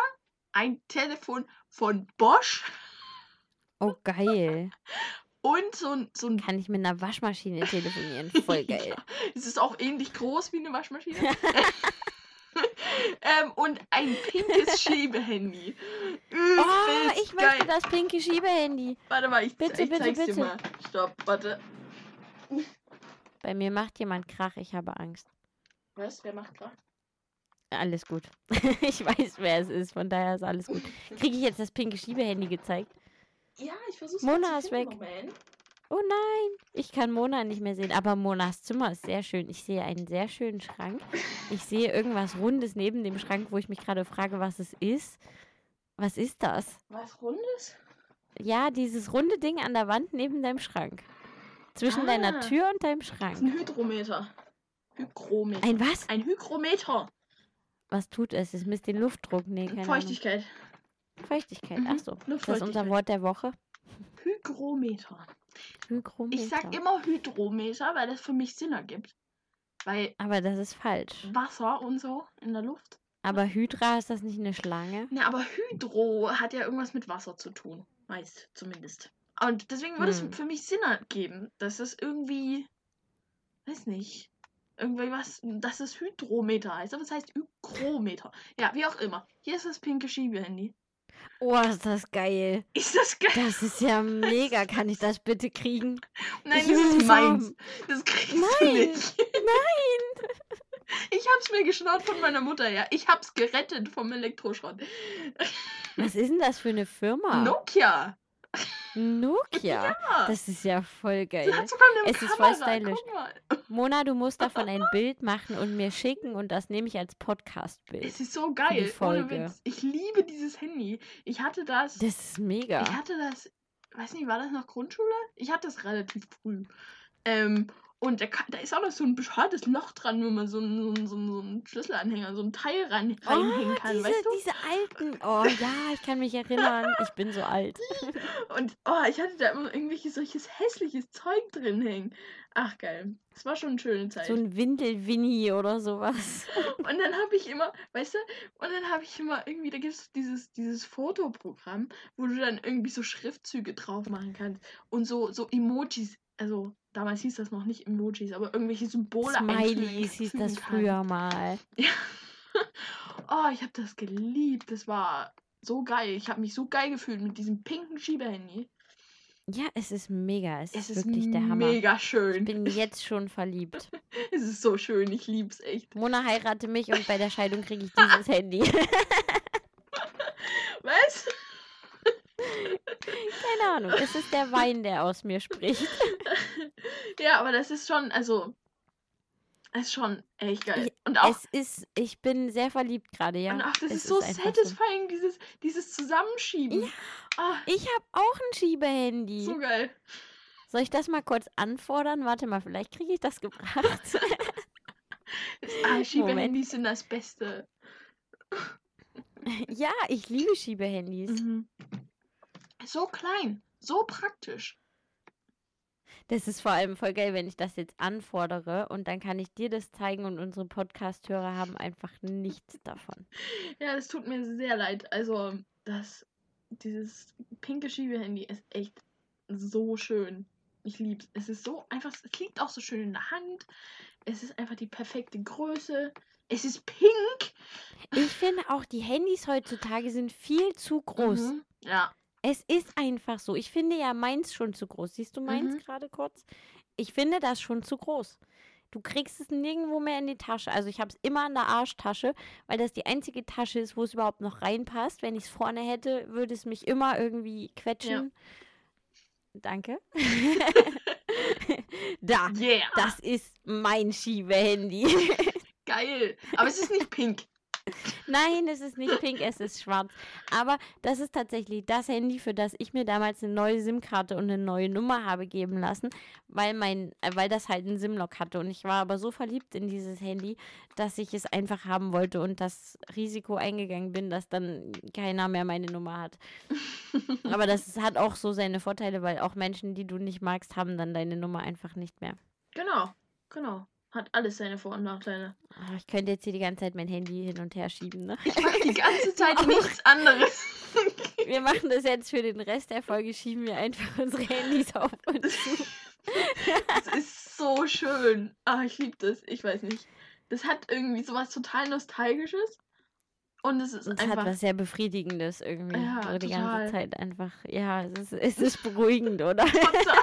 ein Telefon von Bosch oh, geil. Und so ein, so ein Kann ich mit einer Waschmaschine telefonieren? Voll geil. Ja, es ist auch ähnlich groß wie eine Waschmaschine. ähm, und ein pinkes Schiebehandy. Oh, ich möchte geil. das pinke Schiebehandy. Warte mal, ich, Bitte, ich bitte, zeig's bitte. dir mal. Stopp, warte. Bei mir macht jemand Krach, ich habe Angst. Was? Wer macht gerade? Alles gut. ich weiß, wer es ist, von daher ist alles gut. Kriege ich jetzt das pinke Schiebehandy gezeigt? Ja, ich versuch's Mona ist weg. Moment. Oh nein, ich kann Mona nicht mehr sehen. Aber Monas Zimmer ist sehr schön. Ich sehe einen sehr schönen Schrank. Ich sehe irgendwas Rundes neben dem Schrank, wo ich mich gerade frage, was es ist. Was ist das? Was Rundes? Ja, dieses runde Ding an der Wand neben deinem Schrank. Zwischen deiner Ah. Tür und deinem Das ist Schrank. ein Hydrometer. Hygrometer. Ein was? Ein Hygrometer. Was tut es? Es misst den Luftdruck. Nee, keine Feuchtigkeit. Ahnung. Feuchtigkeit. Mhm, Ach so. Ist das unser. Wort der Woche? Hygrometer. Hygrometer. Ich sag immer Hydrometer, weil das für mich Sinn ergibt. Weil Aber das ist falsch. Wasser und so in der Luft. Aber Hydra, ist das nicht eine Schlange? Ne, aber Hydro hat ja irgendwas mit Wasser zu tun. Meist zumindest. Und deswegen würde Hm. es für mich Sinn ergeben, dass es irgendwie. Weiß nicht. Irgendwie was. Dass es Hydrometer heißt. Aber es heißt Hygrometer. Ja, wie auch immer. Hier ist das pinke Schiebehandy. Oh, ist das geil. Ist das geil? Das ist ja mega. Kann ich das bitte kriegen? Nein, Ich das ist meins. haben. Das kriegst Nein, du nicht. Nein! Ich hab's mir geschnappt von meiner Mutter, ja. Ich hab's gerettet vom Elektroschrott. Was ist denn das für eine Firma? Nokia. Nokia. Ja. Das ist ja voll Sie geil. hat sogar eine Es ist voll Kamera. stylisch. Mona, du musst davon ein Bild machen und mir schicken und das nehme ich als Podcast-Bild. Es ist so geil. Ohne. Witz. Ich liebe dieses Handy. Ich hatte das. Das ist mega. Ich hatte das. Weiß nicht, war das noch Grundschule? Ich hatte das relativ früh. Ähm, und da, da ist auch noch so ein bescheuertes Loch dran, wo man so einen, so einen, so einen, Schlüsselanhänger, so ein Teil rein, reinhängen oh, kann, diese, weißt du? diese alten. Oh ja, ich kann mich erinnern. Ich bin so alt. Und oh, ich hatte da immer irgendwelches solches hässliches Zeug drin hängen. Ach geil. Es war schon eine schöne Zeit. So ein Windelwinni oder sowas. Und dann habe ich immer, weißt du, und dann habe ich immer irgendwie, da gibt es dieses, dieses Fotoprogramm, wo du dann irgendwie so Schriftzüge drauf machen kannst und so, so Emojis, also damals hieß das noch nicht Emojis, aber irgendwelche Symbole Smileys hieß das kannst. früher mal. Oh, ich habe das geliebt. Das war so geil. Ich habe mich so geil gefühlt mit diesem pinken Schiebehandy. Ja, es ist mega. Es, Es ist ist wirklich der Hammer. mega Ich schön. bin jetzt schon verliebt. Es ist so schön. Ich lieb's echt. Mona heirate mich und bei der Scheidung kriege ich dieses Handy. Was? Keine Ahnung. Es ist der Wein, der aus mir spricht. ja, aber das ist schon, also, es ist schon echt geil. Ich- Und auch, Es ist, ich bin sehr verliebt gerade, ja. und auch das ist so einfach satisfying, dieses, dieses Zusammenschieben. Ja. Ah, Ich habe auch ein Schiebehandy. so geil. Soll ich das mal kurz anfordern? Warte mal, vielleicht kriege ich das gebracht. Ah, Schiebehandys sind das Beste. ja, ich liebe Schiebehandys. Mhm. So klein, so praktisch. Das ist vor allem voll geil, wenn ich das jetzt anfordere und dann kann ich dir das zeigen und unsere Podcast-Hörer haben einfach nichts davon. Ja, das tut mir sehr leid. Also, das, dieses pinke Schiebehandy ist echt so schön. Ich lieb's. Es ist so einfach, es liegt auch so schön in der Hand. Es ist einfach die perfekte Größe. Es ist pink. Ich finde auch, die Handys heutzutage sind viel zu groß. Mhm. Ja. Es ist einfach so. Ich finde ja meins schon zu groß. Siehst du meins Mhm. gerade kurz? Ich finde das schon zu groß. Du kriegst es nirgendwo mehr in die Tasche. Also ich habe es immer in der Arschtasche, weil das die einzige Tasche ist, wo es überhaupt noch reinpasst. Wenn ich es vorne hätte, würde es mich immer irgendwie quetschen. Danke. da, Yeah. das ist mein Schiebehandy. Geil. Aber es ist nicht pink. Nein, es ist nicht pink, es ist schwarz. Aber das ist tatsächlich das Handy, für das ich mir damals eine neue SIM-Karte und eine neue Nummer habe geben lassen, weil mein, äh, weil das halt einen SIM-Lock hatte. Und ich war aber so verliebt in dieses Handy, dass ich es einfach haben wollte und das Risiko eingegangen bin, dass dann keiner mehr meine Nummer hat. aber das hat auch so seine Vorteile, weil auch Menschen, die du nicht magst, haben dann deine Nummer einfach nicht mehr. Genau. Genau. Hat alles seine Vor- und Nachteile. Ah, Ich könnte jetzt hier die ganze Zeit mein Handy hin und her schieben, ne? Ich mach die ganze Zeit nichts anderes. Wir machen das jetzt für den Rest der Folge, schieben wir einfach unsere Handys auf und zu. Es ist so schön. Ah, ich liebe das. Ich weiß nicht. Das hat irgendwie sowas total Nostalgisches. Und es ist es einfach. hat was sehr Befriedigendes irgendwie. Ja, die total. ganze Zeit einfach. Ja, es ist, es ist beruhigend, oder? Total,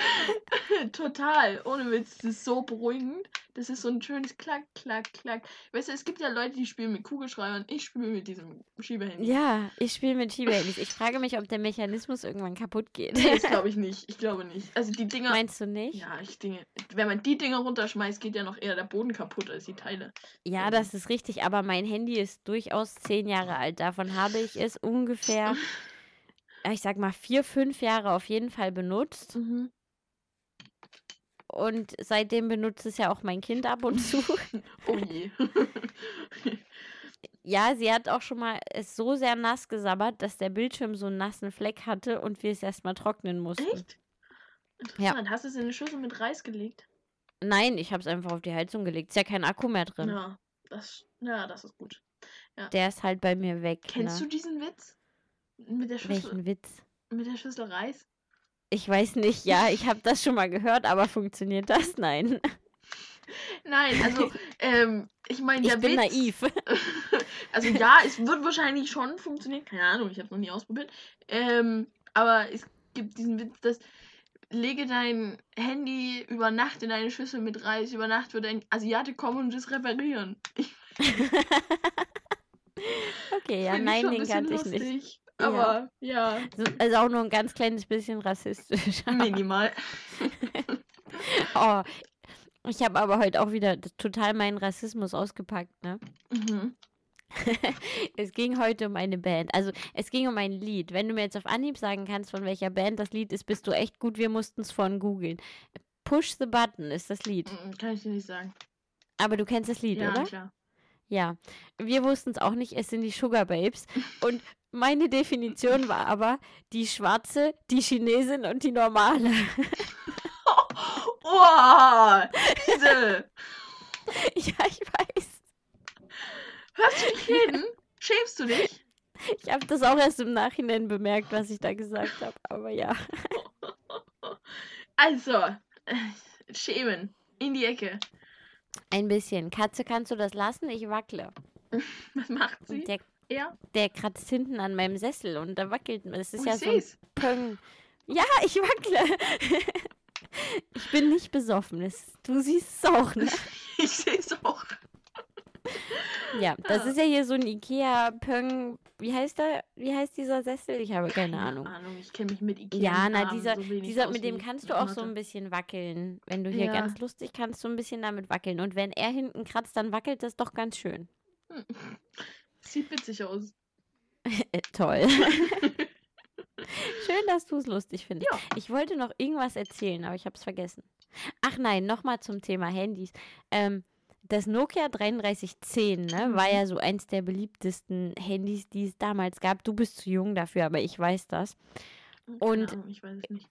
ohne Witz. Das ist so beruhigend. Das ist so ein schönes Klack, Klack, Klack. Weißt du, es gibt ja Leute, die spielen mit Kugelschreibern. Ich spiele mit diesem Schiebehandy. Ja, ich spiele mit Schiebehandys. Ich frage mich, ob der Mechanismus irgendwann kaputt geht. Nee, das glaube ich nicht. Ich glaube nicht. Also die Dinger. Meinst du nicht? Ja, ich denke, wenn man die Dinger runterschmeißt, geht ja noch eher der Boden kaputt als die Teile. Ja, Ähm. das ist richtig, aber mein Handy ist durchaus zehn Jahre alt. Davon habe ich es ungefähr, ich sag mal, vier, fünf Jahre auf jeden Fall benutzt. Mhm. Und seitdem benutzt es ja auch mein Kind ab und zu. Oh je. Ja, sie hat auch schon mal es so sehr nass gesabbert, dass der Bildschirm so einen nassen Fleck hatte und wir es erstmal trocknen mussten. Echt? Interessant. Hast du es in eine Schüssel mit Reis gelegt? Nein, ich habe es einfach auf die Heizung gelegt. Ist ja kein Akku mehr drin. Ja, das, ja, das ist gut. Der ist halt bei mir weg. Kennst ne? du diesen Witz? Mit der Schüssel, Welchen Witz? mit der Schüssel Reis? Ich weiß nicht, ja, ich habe das schon mal gehört, aber funktioniert das? Nein. Nein, also, ähm, ich meine, Ich der bin Witz. naiv. Also ja, es wird wahrscheinlich schon funktionieren. Keine Ahnung, ich habe noch nie ausprobiert. Ähm, aber es gibt diesen Witz, dass lege dein Handy über Nacht in eine Schüssel mit Reis. Über Nacht wird ein Asiate kommen und es reparieren. Ich Okay, ja, nein, den kannte ich nicht. Aber ja, So- Also auch nur ein ganz kleines bisschen rassistisch. minimal. oh, ich habe aber heute auch wieder total meinen Rassismus ausgepackt, ne? Mhm. Es ging heute um eine Band. Also es ging um ein Lied. Wenn du mir jetzt auf Anhieb sagen kannst, von welcher Band das Lied ist, bist du echt gut. Wir mussten es vorhin googeln. Push the Button ist das Lied. Mm, Kann ich dir nicht sagen. Aber du kennst das Lied, ja, oder? klar. Ja. Wir wussten es auch nicht. Es sind die Sugar Babes. Und meine Definition war aber die schwarze, die Chinesin und die normale. Oh, diese. ja, ich weiß. Hörst du dich reden? Schämst du dich? Ich habe das auch erst im Nachhinein bemerkt, was ich da gesagt habe. Aber ja. Also, äh, schämen. In die Ecke. Ein bisschen. Katze, kannst du das lassen? Ich wackle. Was macht sie? Der, Ja, der kratzt hinten an meinem Sessel und da wackelt. Das ist oh, ja ich so ein seh's. Pöng. Ja, ich wackle. ich bin nicht besoffen. Das, du siehst es auch, ne? Ich seh's auch. Ja, das Ah. ist ja hier so ein Ikea-Pöng. Wie heißt der? Wie heißt dieser Sessel? Ich habe keine Ahnung. Ich kenne mich mit Ikea. Ja, na, dieser, so dieser, mit dem kannst du auch so ein bisschen wackeln. Wenn du hier Ja. ganz lustig kannst, du ein bisschen damit wackeln. Und wenn er hinten kratzt, dann wackelt das doch ganz schön. Sieht witzig aus. Äh, toll. Schön, dass du es lustig findest. Ja. Ich wollte noch irgendwas erzählen, aber ich habe es vergessen. Ach nein, nochmal zum Thema Handys. Ähm, das Nokia 3310 ne, war Mhm. ja so eins der beliebtesten Handys, die es damals gab. Du bist zu jung dafür, aber ich weiß das. Und- Ahnung, ich weiß es nicht.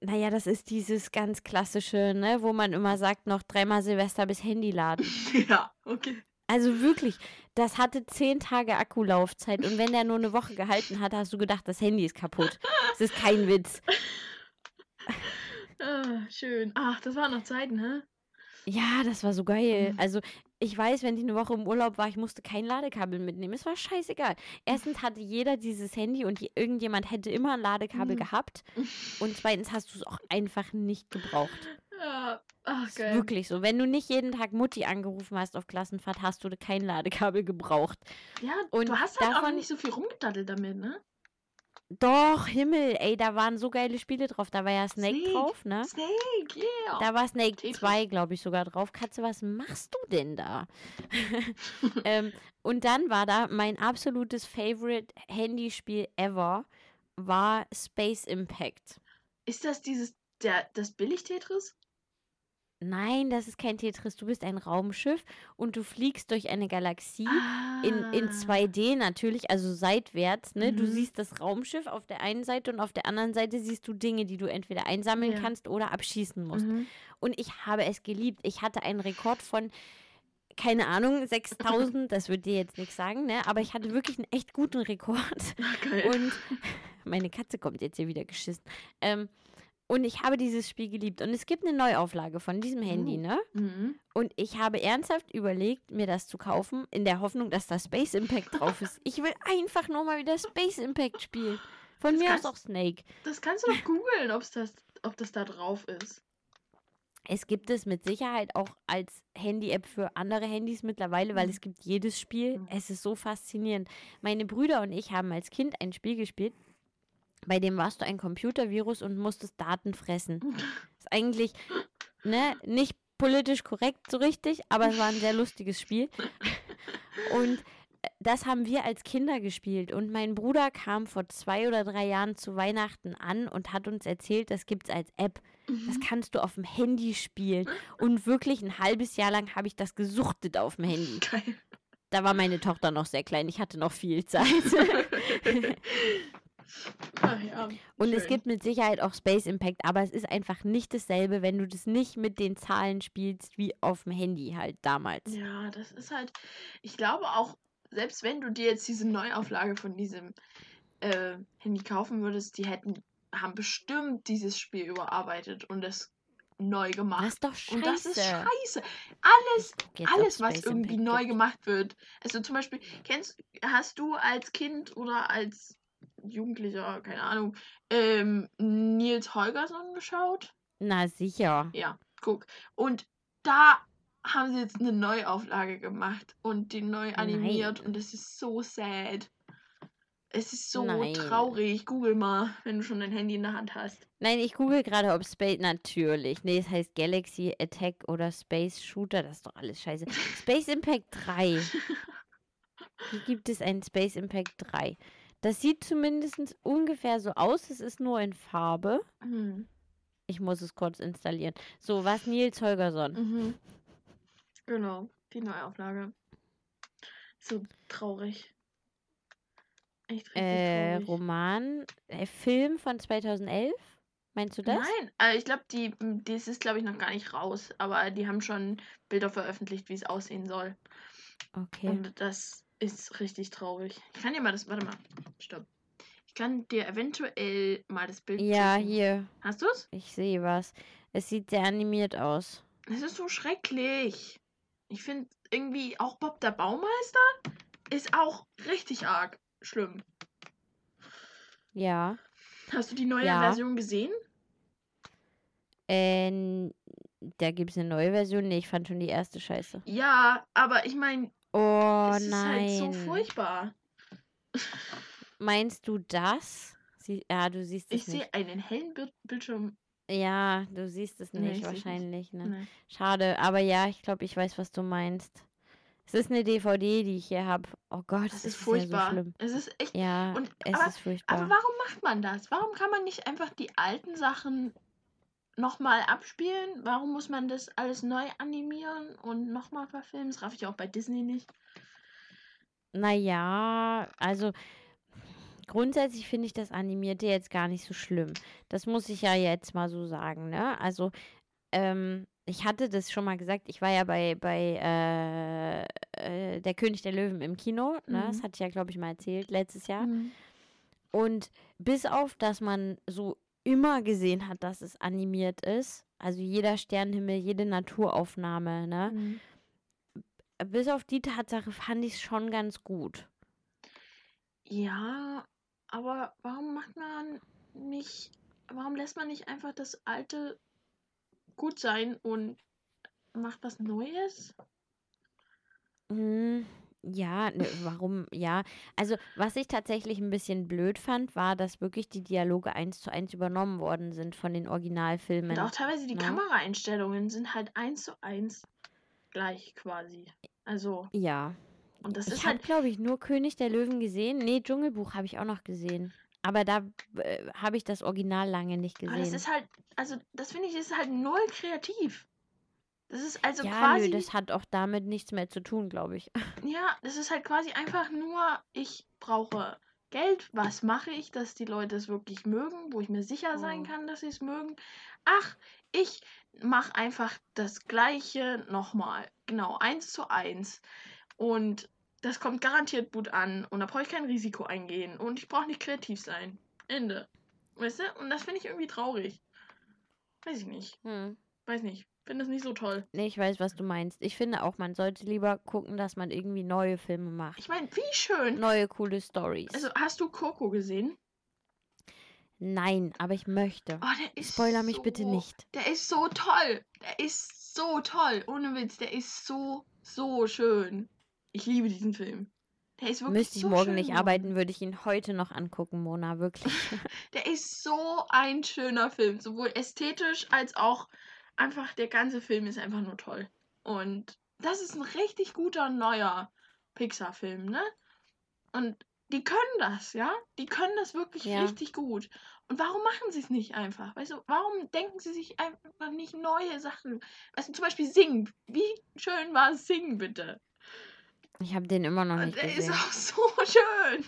Naja, das ist dieses ganz klassische, ne, wo man immer sagt, noch dreimal Silvester bis Handy laden. ja, okay. Also wirklich, das hatte zehn Tage Akkulaufzeit und wenn der nur eine Woche gehalten hat, hast du gedacht, das Handy ist kaputt. Das ist kein Witz. Ah, schön. Ach, das waren noch Zeiten, hä? Ja, das war so geil. Mhm. Also ich weiß, wenn ich eine Woche im Urlaub war, ich musste kein Ladekabel mitnehmen. Es war scheißegal. Erstens hatte jeder dieses Handy und je- irgendjemand hätte immer ein Ladekabel Mhm. gehabt. Und zweitens hast du es auch einfach nicht gebraucht. Ja, ach, Ist geil. wirklich so. Wenn du nicht jeden Tag Mutti angerufen hast auf Klassenfahrt, hast du kein Ladekabel gebraucht. Ja, Und du hast halt auch davon- nicht so viel rumgedaddelt damit, ne? Doch, Himmel, ey, da waren so geile Spiele drauf. Da war ja Snake, Snake. drauf, ne? Snake, yeah. Da war Snake Tetris. 2, glaube ich, sogar drauf. Katze, was machst du denn da? ähm, und dann war da mein absolutes Favorite Handyspiel ever, war Space Impact. Ist das dieses, der, das Billig-Tetris? Nein, das ist kein Tetris. Du bist ein Raumschiff und du fliegst durch eine Galaxie. In, in Ah. 2D natürlich, also seitwärts, ne? Du Mhm. siehst das Raumschiff auf der einen Seite und auf der anderen Seite siehst du Dinge, die du entweder einsammeln Ja. kannst oder abschießen musst. Mhm. Und ich habe es geliebt. Ich hatte einen Rekord von, keine Ahnung, 6000, das würde dir jetzt nichts sagen, ne? Aber ich hatte wirklich einen echt guten Rekord. Ah, geil. Und meine Katze kommt jetzt hier wieder geschissen. Ähm, und ich habe dieses Spiel geliebt. Und es gibt eine Neuauflage von diesem Handy, Oh. ne? Mhm. Und ich habe ernsthaft überlegt, mir das zu kaufen, in der Hoffnung, dass da Space Impact drauf ist. Ich will einfach nur mal wieder Space Impact spielen. Von Das mir aus auch Snake. Das kannst du doch googeln, das, ob das da drauf ist. Es gibt es mit Sicherheit auch als Handy-App für andere Handys mittlerweile, weil Mhm. es gibt jedes Spiel. Mhm. Es ist so faszinierend. Meine Brüder und ich haben als Kind ein Spiel gespielt, bei dem warst du ein Computervirus und musstest Daten fressen. Ist eigentlich ne, nicht politisch korrekt so richtig, aber es war ein sehr lustiges Spiel. Und äh, das haben wir als Kinder gespielt. Und mein Bruder kam vor zwei oder drei Jahren zu Weihnachten an und hat uns erzählt, das gibt es als App. Das kannst du auf dem Handy spielen. Und wirklich ein halbes Jahr lang habe ich das gesuchtet auf dem Handy. Geil. Da war meine Tochter noch sehr klein. Ich hatte noch viel Zeit. Ach ja, Und es gibt mit Sicherheit auch Space Impact, aber es ist einfach nicht dasselbe, wenn du das nicht mit den Zahlen spielst, wie auf dem Handy halt damals. Ja, das ist halt. Ich glaube auch, selbst wenn du dir jetzt diese Neuauflage von diesem äh, Handy kaufen würdest, die hätten, haben bestimmt dieses Spiel überarbeitet und es neu Das gemacht. ist doch scheiße. Und das ist scheiße. Alles, alles, was irgendwie Impact neu gibt. gemacht wird. Also zum Beispiel, kennst, hast du als Kind oder als Jugendlicher, keine Ahnung, ähm, Nils Holgersson geschaut? Na sicher. Ja, guck. Und da haben sie jetzt eine Neuauflage gemacht und die neu animiert Nein. und es ist so sad. Es ist so Nein. traurig. Google mal, wenn du schon dein Handy in der Hand hast. Nein, ich google gerade, ob Space. Natürlich. Nee, es heißt Galaxy Attack oder Space Shooter. Das ist doch alles scheiße. Space Impact 3. Hier gibt es einen Space Impact 3. Das sieht zumindest ungefähr so aus. Es ist nur in Farbe. Hm. Ich muss es kurz installieren. So, was Nils Holgersson? Mhm. Genau, die Neuauflage. So traurig. Echt richtig Äh, traurig. Roman, äh, Film von 2011? Meinst du das? Nein, äh, ich glaube, die, das ist, glaube ich, noch gar nicht raus. Aber die haben schon Bilder veröffentlicht, wie es aussehen soll. Okay. Und das ist richtig traurig. Ich kann dir mal das, warte mal, stopp. Ich kann dir eventuell mal das Bild Ja, schicken. hier. Hast du es? Ich sehe was. Es sieht sehr animiert aus. Es ist so schrecklich. Ich finde irgendwie auch Bob der Baumeister ist auch richtig arg schlimm. Ja. Hast du die neue Ja. Version gesehen? Äh, da gibt es eine neue Version. Nee, ich fand schon die erste scheiße. Ja, aber ich meine, Oh es ist halt so nein. furchtbar. Meinst du das? Sie ja, du siehst Ich es nicht. sehe einen hellen Bild Bildschirm. Ja, du siehst es Nee, nicht, ich nicht. wahrscheinlich, ne? Nee. Schade, aber ja, ich glaube, ich weiß, was du meinst. Es ist eine DVD, die ich hier habe. Oh Gott, Das es ist ist ja so furchtbar. schlimm. es ist echt. Ja, Und, es aber, ist furchtbar. aber warum macht man das? Warum kann man nicht einfach die alten Sachen nochmal abspielen? Warum muss man das alles neu animieren und nochmal verfilmen? Das raff ich auch bei Disney nicht. Naja, also grundsätzlich finde ich das Animierte jetzt gar nicht so schlimm. Das muss ich ja jetzt mal so sagen, ne? Also, ähm, ich hatte das schon mal gesagt, ich war ja bei, bei äh, äh, Der König der Löwen im Kino, ne? Das Mhm. hatte ich ja, glaube ich, mal erzählt letztes Jahr. Mhm. Und bis auf, dass man so immer gesehen hat, dass es animiert ist, also jeder Sternenhimmel, jede Naturaufnahme, ne? Mhm. Bis auf die Tatsache fand ich es schon ganz gut. Ja, aber warum macht man nicht, warum lässt man nicht einfach das alte gut sein und macht was Neues? Hm, ja, ne, warum? Ja, also was ich tatsächlich ein bisschen blöd fand, war, dass wirklich die Dialoge eins zu eins übernommen worden sind von den Originalfilmen. Und auch teilweise die ne? Kameraeinstellungen sind halt eins zu eins gleich quasi. Also, Ja. und das Ich ist habe, halt, glaube ich, nur König der Löwen gesehen. Nee, Dschungelbuch habe ich auch noch gesehen. Aber da äh, habe ich das Original lange nicht aber das gesehen. ist halt, also das finde ich ist halt null kreativ. Das ist also ja, quasi, nö, das hat auch damit nichts mehr zu tun, glaube ich. ja, das ist halt quasi einfach nur, ich brauche Geld, was mache ich, dass die Leute es wirklich mögen, wo ich mir sicher sein Mhm. kann, dass sie es mögen. Ach, ich mache einfach das Gleiche nochmal. Genau, eins zu eins. Und das kommt garantiert gut an. Und da brauche ich kein Risiko eingehen. Und ich brauche nicht kreativ sein. Ende. Weißt du? Und das finde ich irgendwie traurig. Weiß ich nicht. Hm. Weiß nicht. Finde es nicht so toll. Nee, ich weiß, was du meinst. Ich finde auch, man sollte lieber gucken, dass man irgendwie neue Filme macht. Ich meine, wie schön. Neue, coole Stories. Also, hast du Coco gesehen? Nein, aber ich möchte. Oh, der ist Spoiler mich so, bitte nicht. Der ist so toll. Der ist so toll. Ohne Witz, der ist so, so schön. Ich liebe diesen Film. Der ist wirklich Müsste ich so morgen schön nicht geworden. arbeiten, würde ich ihn heute noch angucken, Mona, wirklich. Der ist so ein schöner Film. Sowohl ästhetisch als auch einfach der ganze Film ist einfach nur toll. Und das ist ein richtig guter neuer Pixar-Film, ne? Und die können das, ja? Die können das wirklich Ja. richtig gut. Und warum machen sie es nicht einfach? Weißt du, warum denken sie sich einfach nicht neue Sachen? Weißt du, zum Beispiel Singen. Wie schön war Singen, bitte? Ich habe den immer noch nicht der ist gesehen. auch so schön.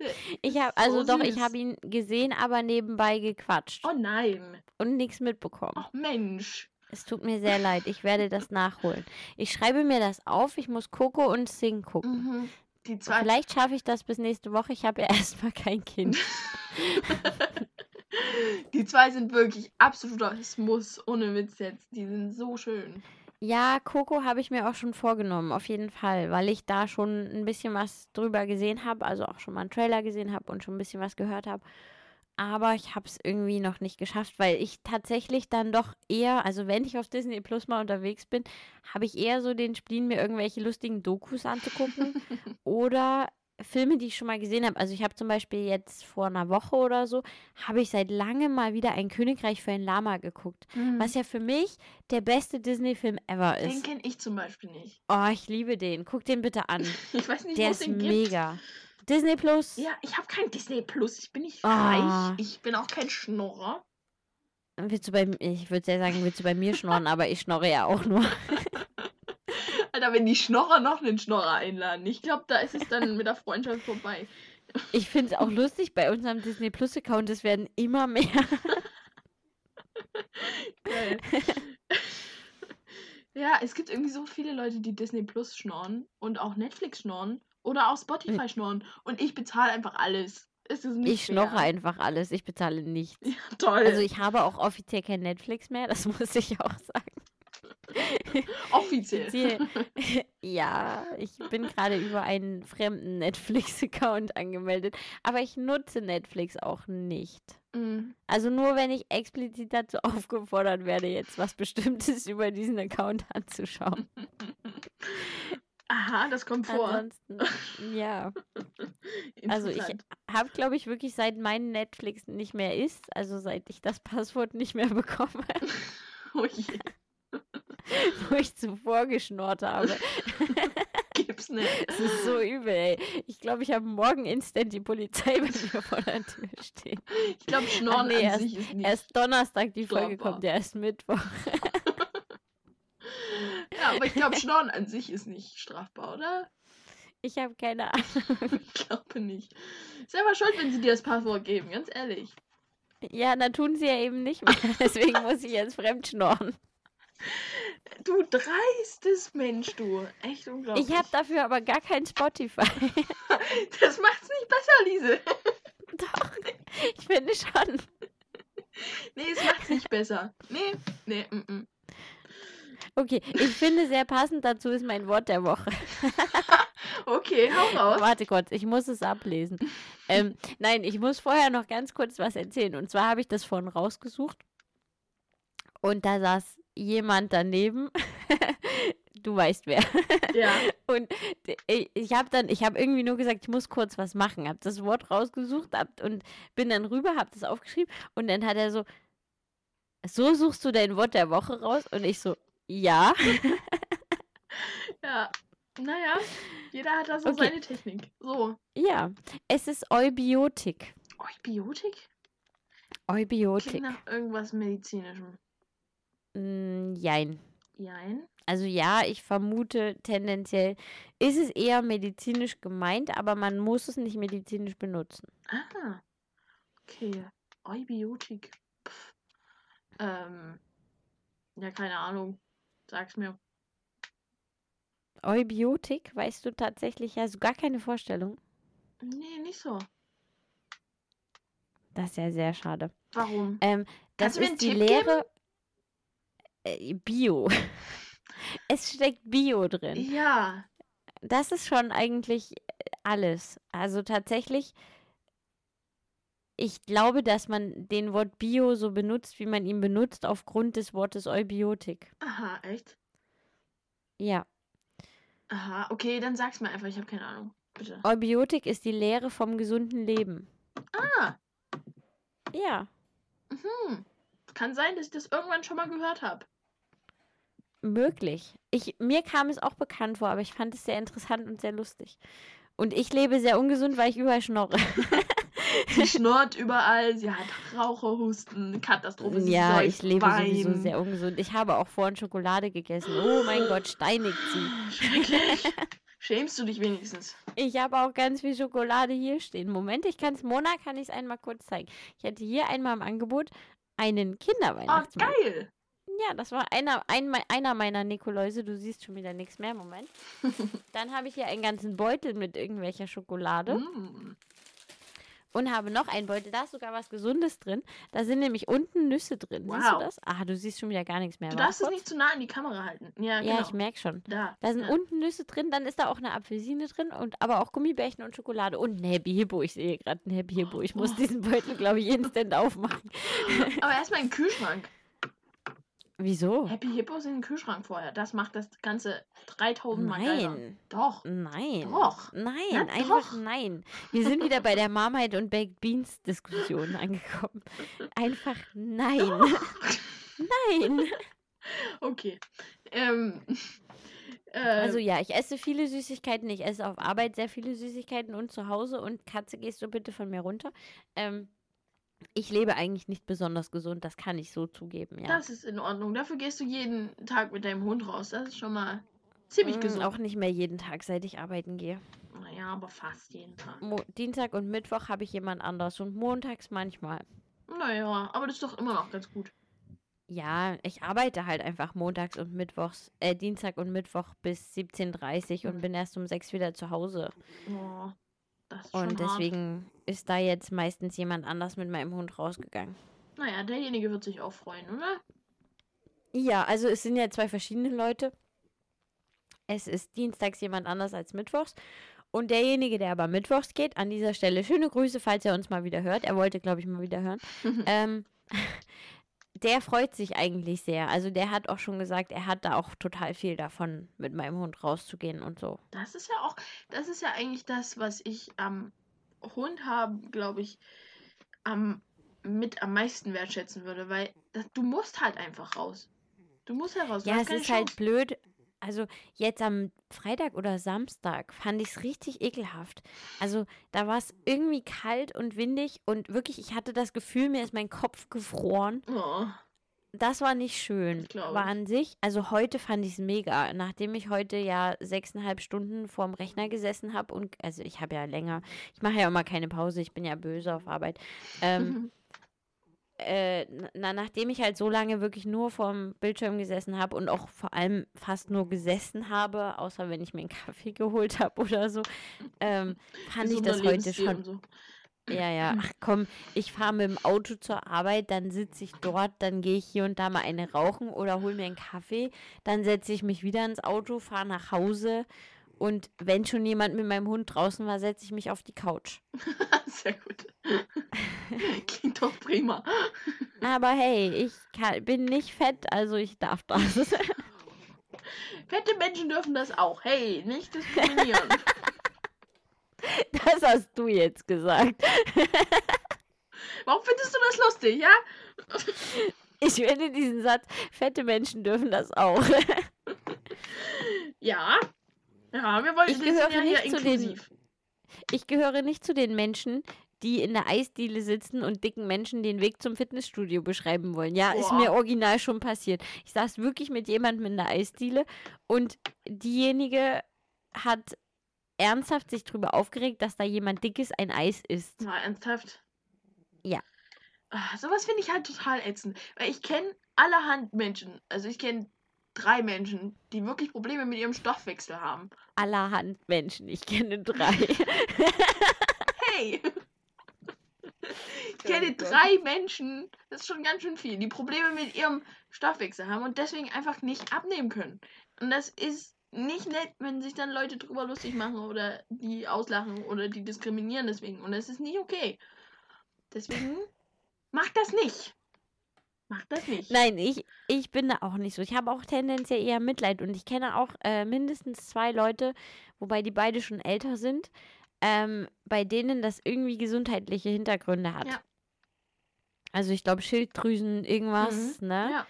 Der Ich habe, ist also so doch, ich süß. habe ihn gesehen, aber nebenbei gequatscht Oh nein. und nichts mitbekommen. Ach Mensch. Es tut mir sehr leid, ich werde das nachholen. Ich schreibe mir das auf, ich muss Coco und Sing gucken. Mhm. Die zwei Vielleicht schaffe ich das bis nächste Woche. Ich habe ja erstmal kein Kind. Die zwei sind wirklich absolutes Muss, ohne Witz jetzt. Die sind so schön. Ja, Coco habe ich mir auch schon vorgenommen, auf jeden Fall, weil ich da schon ein bisschen was drüber gesehen habe, also auch schon mal einen Trailer gesehen habe und schon ein bisschen was gehört habe. Aber ich habe es irgendwie noch nicht geschafft, weil ich tatsächlich dann doch eher, also wenn ich auf Disney Plus mal unterwegs bin, habe ich eher so den Spleen, mir irgendwelche lustigen Dokus anzugucken oder Filme, die ich schon mal gesehen habe. Also ich habe zum Beispiel jetzt vor einer Woche oder so, habe ich seit langem mal wieder ein Königreich für ein Lama geguckt. Was ja für mich der beste Disney-Film ever Den ist. kenne ich zum Beispiel nicht. Oh, ich liebe den. Guck den bitte an. Ich weiß nicht, Der ist den gibt. mega. Disney Plus. Ja, ich habe kein Disney Plus. Ich bin nicht Ah. reich. Ich bin auch kein Schnorrer. Willst du bei ich würde ja sagen, willst du bei mir schnorren, aber ich schnorre ja auch nur. Alter, wenn die Schnorrer noch einen Schnorrer einladen. Ich glaube, da ist es dann mit der Freundschaft vorbei. Ich finde es auch lustig bei unserem Disney Plus Account, es werden immer mehr. Geil. ja, es gibt irgendwie so viele Leute, die Disney Plus schnorren und auch Netflix schnorren oder auch Spotify schnorren. Und ich bezahle einfach alles. Es ist nicht Ich schnorre fair. einfach alles, ich bezahle nichts. Ja, toll. Also ich habe auch offiziell kein Netflix mehr, das muss ich auch sagen. Offiziell. Ja, ich bin gerade über einen fremden Netflix-Account angemeldet, aber ich nutze Netflix auch nicht. Mm. Also nur wenn ich explizit dazu aufgefordert werde, jetzt was Bestimmtes über diesen Account anzuschauen. Aha, das kommt vor. Ansonsten, ja. Also ich habe, glaube ich, wirklich seit mein Netflix nicht mehr ist, also seit ich das Passwort nicht mehr bekomme, Oh je, wo ich zuvor geschnort habe. gibt's nicht. Es ist so übel, ey. Ich glaube, ich habe morgen instant die Polizei bei mir vor der Tür stehen. Ich glaube, Schnorren nee, an sich ist nicht. Erst Donnerstag die Folge Strafbar. kommt, ja erst Mittwoch. Ja, aber ich glaube, Schnorren an sich ist nicht strafbar, oder? Ich habe keine Ahnung. Ich glaube nicht. Selber schuld, wenn sie dir das Passwort geben, ganz ehrlich. Ja, dann tun sie ja eben nicht mehr. Deswegen muss ich jetzt fremd schnorren. Du dreistes Mensch, du. Echt unglaublich. Ich habe dafür aber gar kein Spotify. Das macht's nicht besser, Lise. Doch, ich finde schon. Nee, es macht's nicht besser. Nee, nee, mm, mm. Okay, ich finde sehr passend dazu ist mein Wort der Woche. Okay, hau raus. Warte kurz, ich muss es ablesen. Ähm, nein, ich muss vorher noch ganz kurz was erzählen. Und zwar habe ich das vorhin rausgesucht. Und da saß jemand daneben. du weißt wer. Ja. Und ich- ich habe dann, ich habe irgendwie nur gesagt, ich muss kurz was machen. Habe das Wort rausgesucht hab, und bin dann rüber, habe das aufgeschrieben. Und dann hat er so, so suchst du dein Wort der Woche raus? Und ich so, ja. Ja. Naja, jeder hat da so Okay. seine Technik. So. Ja, es ist Eubiotik. Eubiotik? Eubiotik. Klingt nach irgendwas Medizinischem. Mm, jein. Jein. Also ja, ich vermute tendenziell ist es eher medizinisch gemeint, aber man muss es nicht medizinisch benutzen. Ah. Okay. Eubiotik. Ähm. Ja, keine Ahnung. Sag's mir. Eubiotik, weißt du tatsächlich, hast du gar keine Vorstellung? Nee, nicht so. Das ist ja sehr schade. Warum? Ähm, das ist die Tipp Lehre äh, Bio. es steckt Bio drin. Ja. Das ist schon eigentlich äh, alles. Also tatsächlich ich glaube, dass man den Wort Bio so benutzt, wie man ihn benutzt, aufgrund des Wortes Eubiotik. Aha, echt? Ja. Aha, okay, dann sag's mir einfach, ich habe keine Ahnung. Bitte. Eubiotik ist die Lehre vom gesunden Leben. Ah, Ja, hm. Kann sein, dass ich das irgendwann schon mal gehört habe. Möglich. Ich, mir kam es auch bekannt vor, aber ich fand es sehr interessant und sehr lustig. Und ich lebe sehr ungesund, weil ich überall schnorre. Sie schnurrt überall, sie hat Raucherhusten, Katastrophe. Sie ja, ich lebe sowieso Wein. sehr ungesund. Ich habe auch vorhin Schokolade gegessen. Oh mein Gott, steinigt sie. Schrecklich. Schämst du dich wenigstens? Ich habe auch ganz viel Schokolade hier stehen. Moment, ich kann es, Mona kann ich es einmal kurz zeigen. Ich hatte hier einmal im Angebot einen Oh, Kinderweihnachtsmann. geil. Ja, das war einer, ein, einer meiner Nikoläuse. Du siehst schon wieder nichts mehr. Moment. Dann habe ich hier einen ganzen Beutel mit irgendwelcher Schokolade Mm. und habe noch einen Beutel. Da ist sogar was Gesundes drin. Da sind nämlich unten Nüsse drin. Siehst du Wow. das? Ah, du siehst schon wieder gar nichts mehr. Du darfst es nicht zu nah an die Kamera halten. Ja, Ja, genau. ich merke schon. Da. Da sind ja. unten Nüsse drin, dann ist da auch eine Apfelsine drin und aber auch Gummibärchen und Schokolade und ein Happy Hippo. Ich sehe gerade ein Happy Hippo. Ich muss Oh. diesen Beutel, glaube ich, instant aufmachen. Aber erstmal im Kühlschrank. Wieso? Happy Hippos in den Kühlschrank vorher. Das macht das Ganze 3000 Mal geiler. Nein. Doch. Nein. Doch. Nein, Na einfach doch. nein. Wir sind wieder bei der Marmite und Baked Beans Diskussion angekommen. Einfach nein. Nein. Okay. Ähm. Äh, Also ja, ich esse viele Süßigkeiten. Ich esse auf Arbeit sehr viele Süßigkeiten und zu Hause. Und Katze, gehst du bitte von mir runter? Ähm, ich lebe eigentlich nicht besonders gesund, das kann ich so zugeben, ja. das ist in Ordnung. Dafür gehst du jeden Tag mit deinem Hund raus. Das ist schon mal ziemlich Mm, gesund. Auch nicht mehr jeden Tag, seit ich arbeiten gehe. Naja, aber fast jeden Tag. Mo Dienstag und Mittwoch habe ich jemand anders und montags manchmal. Naja, aber das ist doch immer noch ganz gut. Ja, ich arbeite halt einfach montags und mittwochs, äh, Dienstag und Mittwoch bis 17.30 Uhr und bin erst um 6 wieder zu Hause. Oh, Und hart. deswegen ist da jetzt meistens jemand anders mit meinem Hund rausgegangen. Naja, derjenige wird sich auch freuen, oder? Ja, also es sind ja zwei verschiedene Leute. Es ist dienstags jemand anders als mittwochs. Und derjenige, der aber mittwochs geht, an dieser Stelle schöne Grüße, falls er uns mal wieder hört. Er wollte, glaube ich, mal wieder hören. ähm, der freut sich eigentlich sehr. Also der hat auch schon gesagt, er hat da auch total viel davon, mit meinem Hund rauszugehen und so. Das ist ja auch, das ist ja eigentlich das, was ich am Hund haben, glaube ich, am mit am meisten wertschätzen würde, weil das, du musst halt einfach raus. Du musst ja raus. du Ja, es ist halt Chance. blöd. Also jetzt am Freitag oder Samstag fand ich es richtig ekelhaft. Also da war es irgendwie kalt und windig und wirklich, ich hatte das Gefühl, mir ist mein Kopf gefroren. Oh, Das war nicht schön. Aber ich. an sich, also heute fand ich es mega. Nachdem ich heute ja sechseinhalb Stunden vorm Rechner gesessen habe und, also ich habe ja länger, ich mache ja immer keine Pause, ich bin ja böse auf Arbeit. Ähm, äh, na, nachdem ich halt so lange wirklich nur vorm Bildschirm gesessen habe und auch vor allem fast nur gesessen habe, außer wenn ich mir einen Kaffee geholt habe oder so, ähm, fand ich das heute schon. so. Ja, ja, ach komm, ich fahre mit dem Auto zur Arbeit, dann sitze ich dort, dann gehe ich hier und da mal eine rauchen oder hol mir einen Kaffee, dann setze ich mich wieder ins Auto, fahre nach Hause und wenn schon jemand mit meinem Hund draußen war, setze ich mich auf die Couch. Sehr gut. Klingt doch prima. Aber hey, ich kann, bin nicht fett, also ich darf das. Fette Menschen dürfen das auch. Hey, nicht diskriminieren. Das hast du jetzt gesagt. Warum findest du das lustig, ja? Ich finde diesen Satz, fette Menschen dürfen das auch. Ja. Ja, wir wollen Ich gehöre ja nicht zu den-. Ich gehöre nicht zu den Menschen, die in der Eisdiele sitzen und dicken Menschen den Weg zum Fitnessstudio beschreiben wollen. Ja, ist Boah. mir original schon passiert. Ich saß wirklich mit jemandem in der Eisdiele und diejenige hat ernsthaft sich darüber aufgeregt, dass da jemand dickes ein Eis isst. Mal ernsthaft. Ja. Ah, sowas finde ich halt total ätzend. Weil ich kenne allerhand Menschen. Also ich kenne drei Menschen, die wirklich Probleme mit ihrem Stoffwechsel haben. Allerhand Menschen, ich kenne drei. Hey! Ich kenne Gott. drei Menschen, das ist schon ganz schön viel, die Probleme mit ihrem Stoffwechsel haben und deswegen einfach nicht abnehmen können. Und das ist nicht nett, wenn sich dann Leute drüber lustig machen oder die auslachen oder die diskriminieren deswegen. Und das ist nicht okay. Deswegen mach das nicht. Mach das nicht. Nein, ich, ich bin da auch nicht so. Ich habe auch tendenziell eher Mitleid und ich kenne auch äh, mindestens zwei Leute, wobei die beide schon älter sind, ähm, bei denen das irgendwie gesundheitliche Hintergründe hat. Ja. Also ich glaube Schilddrüsen, irgendwas, ne? Ja.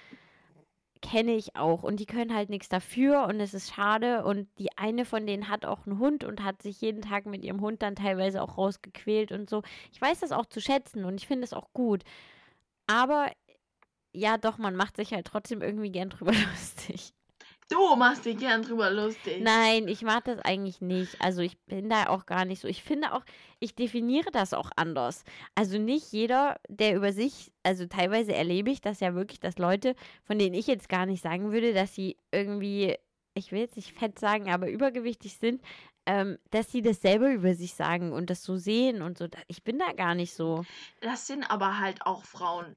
Kenne ich auch. Und die können halt nichts dafür und es ist schade. Und die eine von denen hat auch einen Hund und hat sich jeden Tag mit ihrem Hund dann teilweise auch rausgequält und so. Ich weiß das auch zu schätzen und ich finde es auch gut. Aber ja, doch, man macht sich halt trotzdem irgendwie gern drüber lustig. Du machst dich gern drüber lustig. Nein, ich mag das eigentlich nicht. Also ich bin da auch gar nicht so. Ich finde auch, ich definiere das auch anders. Also nicht jeder, der über sich, also teilweise erlebe ich das ja wirklich, dass Leute, von denen ich jetzt gar nicht sagen würde, dass sie irgendwie, ich will jetzt nicht fett sagen, aber übergewichtig sind, ähm, dass sie das selber über sich sagen und das so sehen und so. Ich bin da gar nicht so. Das sind aber halt auch Frauen.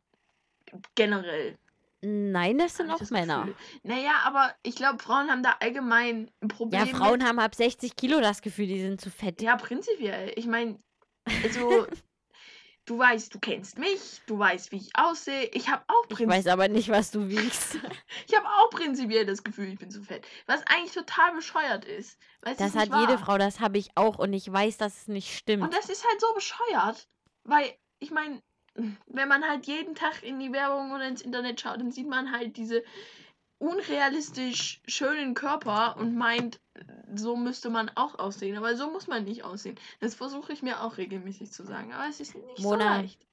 Generell. Nein, das sind ich auch das Männer. Gefühl. Naja, aber ich glaube, Frauen haben da allgemein ein Problem. Ja, Frauen haben ab 60 Kilo das Gefühl, die sind zu fett. Mit. Ja, prinzipiell. Ich meine, also, du weißt, du kennst mich, du weißt, wie ich aussehe. Ich habe auch, Ich prinzip weiß aber nicht, was du wiegst. ich hab auch prinzipiell das Gefühl, ich bin zu fett. Was eigentlich total bescheuert ist. Weil Das hat jede. Frau, das habe ich auch und ich weiß, dass es nicht stimmt. Und das ist halt so bescheuert. Weil, ich meine, wenn man halt jeden Tag in die Werbung oder ins Internet schaut, dann sieht man halt diese unrealistisch schönen Körper und meint, so müsste man auch aussehen. Aber so muss man nicht aussehen. Das versuche ich mir auch regelmäßig zu sagen. Aber es ist nicht Mona. so leicht.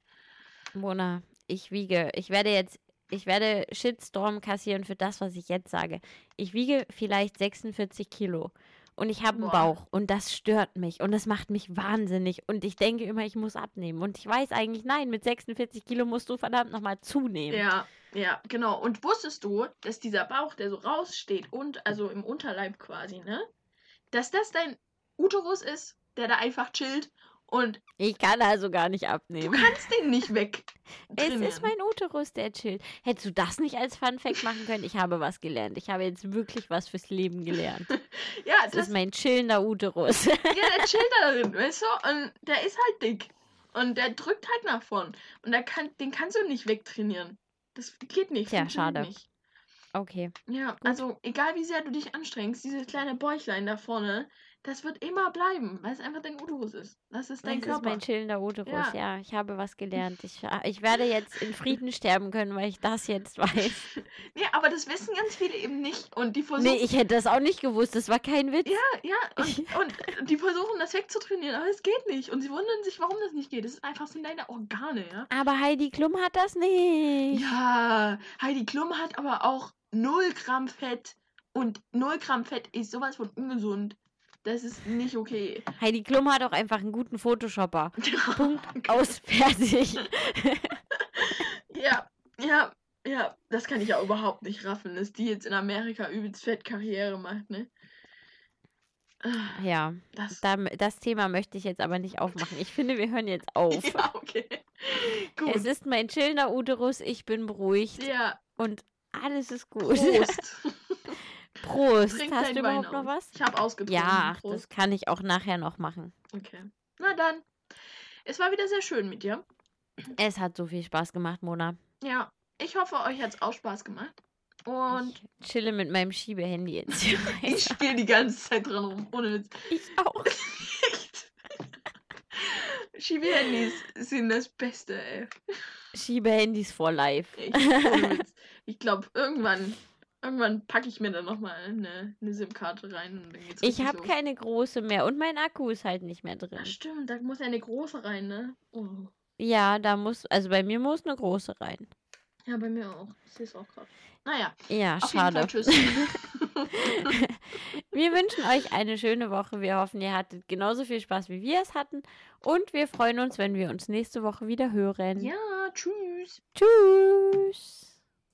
Mona, ich wiege, ich werde jetzt, ich werde Shitstorm kassieren für das, was ich jetzt sage. Ich wiege vielleicht 46 Kilo und ich habe einen. Bauch und das stört mich und das macht mich wahnsinnig und ich denke immer, ich muss abnehmen und ich weiß eigentlich, nein, mit 46 Kilo musst du verdammt nochmal zunehmen. Ja, ja, genau. Und wusstest du, dass dieser Bauch, der so raussteht und also im Unterleib quasi, ne? Dass das dein Uterus ist, der da einfach chillt und Ich kann also gar nicht du abnehmen. kannst den nicht weg. Es ist mein Uterus, der chillt. Hättest du das nicht als Fun Fact machen können? Ich habe was gelernt. Ich habe jetzt wirklich was fürs Leben gelernt. Ja, Das das, ist mein chillender Uterus. ja, der chillt da drin, weißt du? Und der ist halt dick. Und der drückt halt nach vorn. Und der kann, den kannst du nicht wegtrainieren. Das geht nicht. Funktioniert schade. Nicht. Okay. Ja, also egal wie sehr du dich anstrengst, dieses kleine Bäuchlein da vorne, das wird immer bleiben, weil es einfach dein Uterus ist. Das ist dein Das ist Körper. mein chillender Uterus. Ja. Ja. ich habe was gelernt. Ich, ich werde jetzt in Frieden sterben können, weil ich das jetzt weiß. Nee, aber das wissen ganz viele eben nicht. Und die versuchen. Nee, ich hätte das auch nicht gewusst. Das war kein Witz. ja, ja, und, und die versuchen das wegzutrainieren, aber es geht nicht. Und sie wundern sich, warum das nicht geht. Das ist einfach sind deine Organe, ja. Aber Heidi Klum hat das nicht. Ja, Heidi Klum hat aber auch 0 Gramm Fett. Und 0 Gramm Fett ist sowas von ungesund. Das ist nicht okay. Heidi Klum hat auch einfach einen guten Photoshopper. Punkt, aus, fertig. Ja, ja, ja. Das kann ich ja überhaupt nicht raffen, dass die jetzt in Amerika übelst fett Karriere macht, ne? Ja, Das. da, das Thema möchte ich jetzt aber nicht aufmachen. Ich finde, wir hören jetzt auf. Ja, okay. Gut. Es ist mein chillender Uterus, ich bin beruhigt ja, und alles ist gut. Prost. Prost. Trink Hast du überhaupt noch was? Ich habe ausgetrunken. Ja, Prost. das kann ich auch nachher noch machen. Okay. Na dann. Es war wieder sehr schön mit dir. Es hat so viel Spaß gemacht, Mona. Ja, ich hoffe, euch hat es auch Spaß gemacht. Und ich chille mit meinem Schiebehandy jetzt ich spiele die ganze Zeit dran rum. Ohne Witz. Ich auch. Schiebehandys sind das Beste, ey. Schiebehandys for life. Witz. Ich glaube, irgendwann, irgendwann packe ich mir dann nochmal eine, eine SIM-Karte rein und dann geht's Ich habe keine große mehr und mein Akku ist halt nicht mehr drin. stimmt, da muss ja eine große rein, ne? Oh. Ja, da muss, also bei mir muss eine große rein. Ja, bei mir auch. Ich sehe es auch gerade. Naja, Ja, auf schade. jeden Fall tschüss. Wir wünschen euch eine schöne Woche. Wir hoffen, ihr hattet genauso viel Spaß, wie wir es hatten. Und wir freuen uns, wenn wir uns nächste Woche wieder hören. ja, tschüss. Tschüss.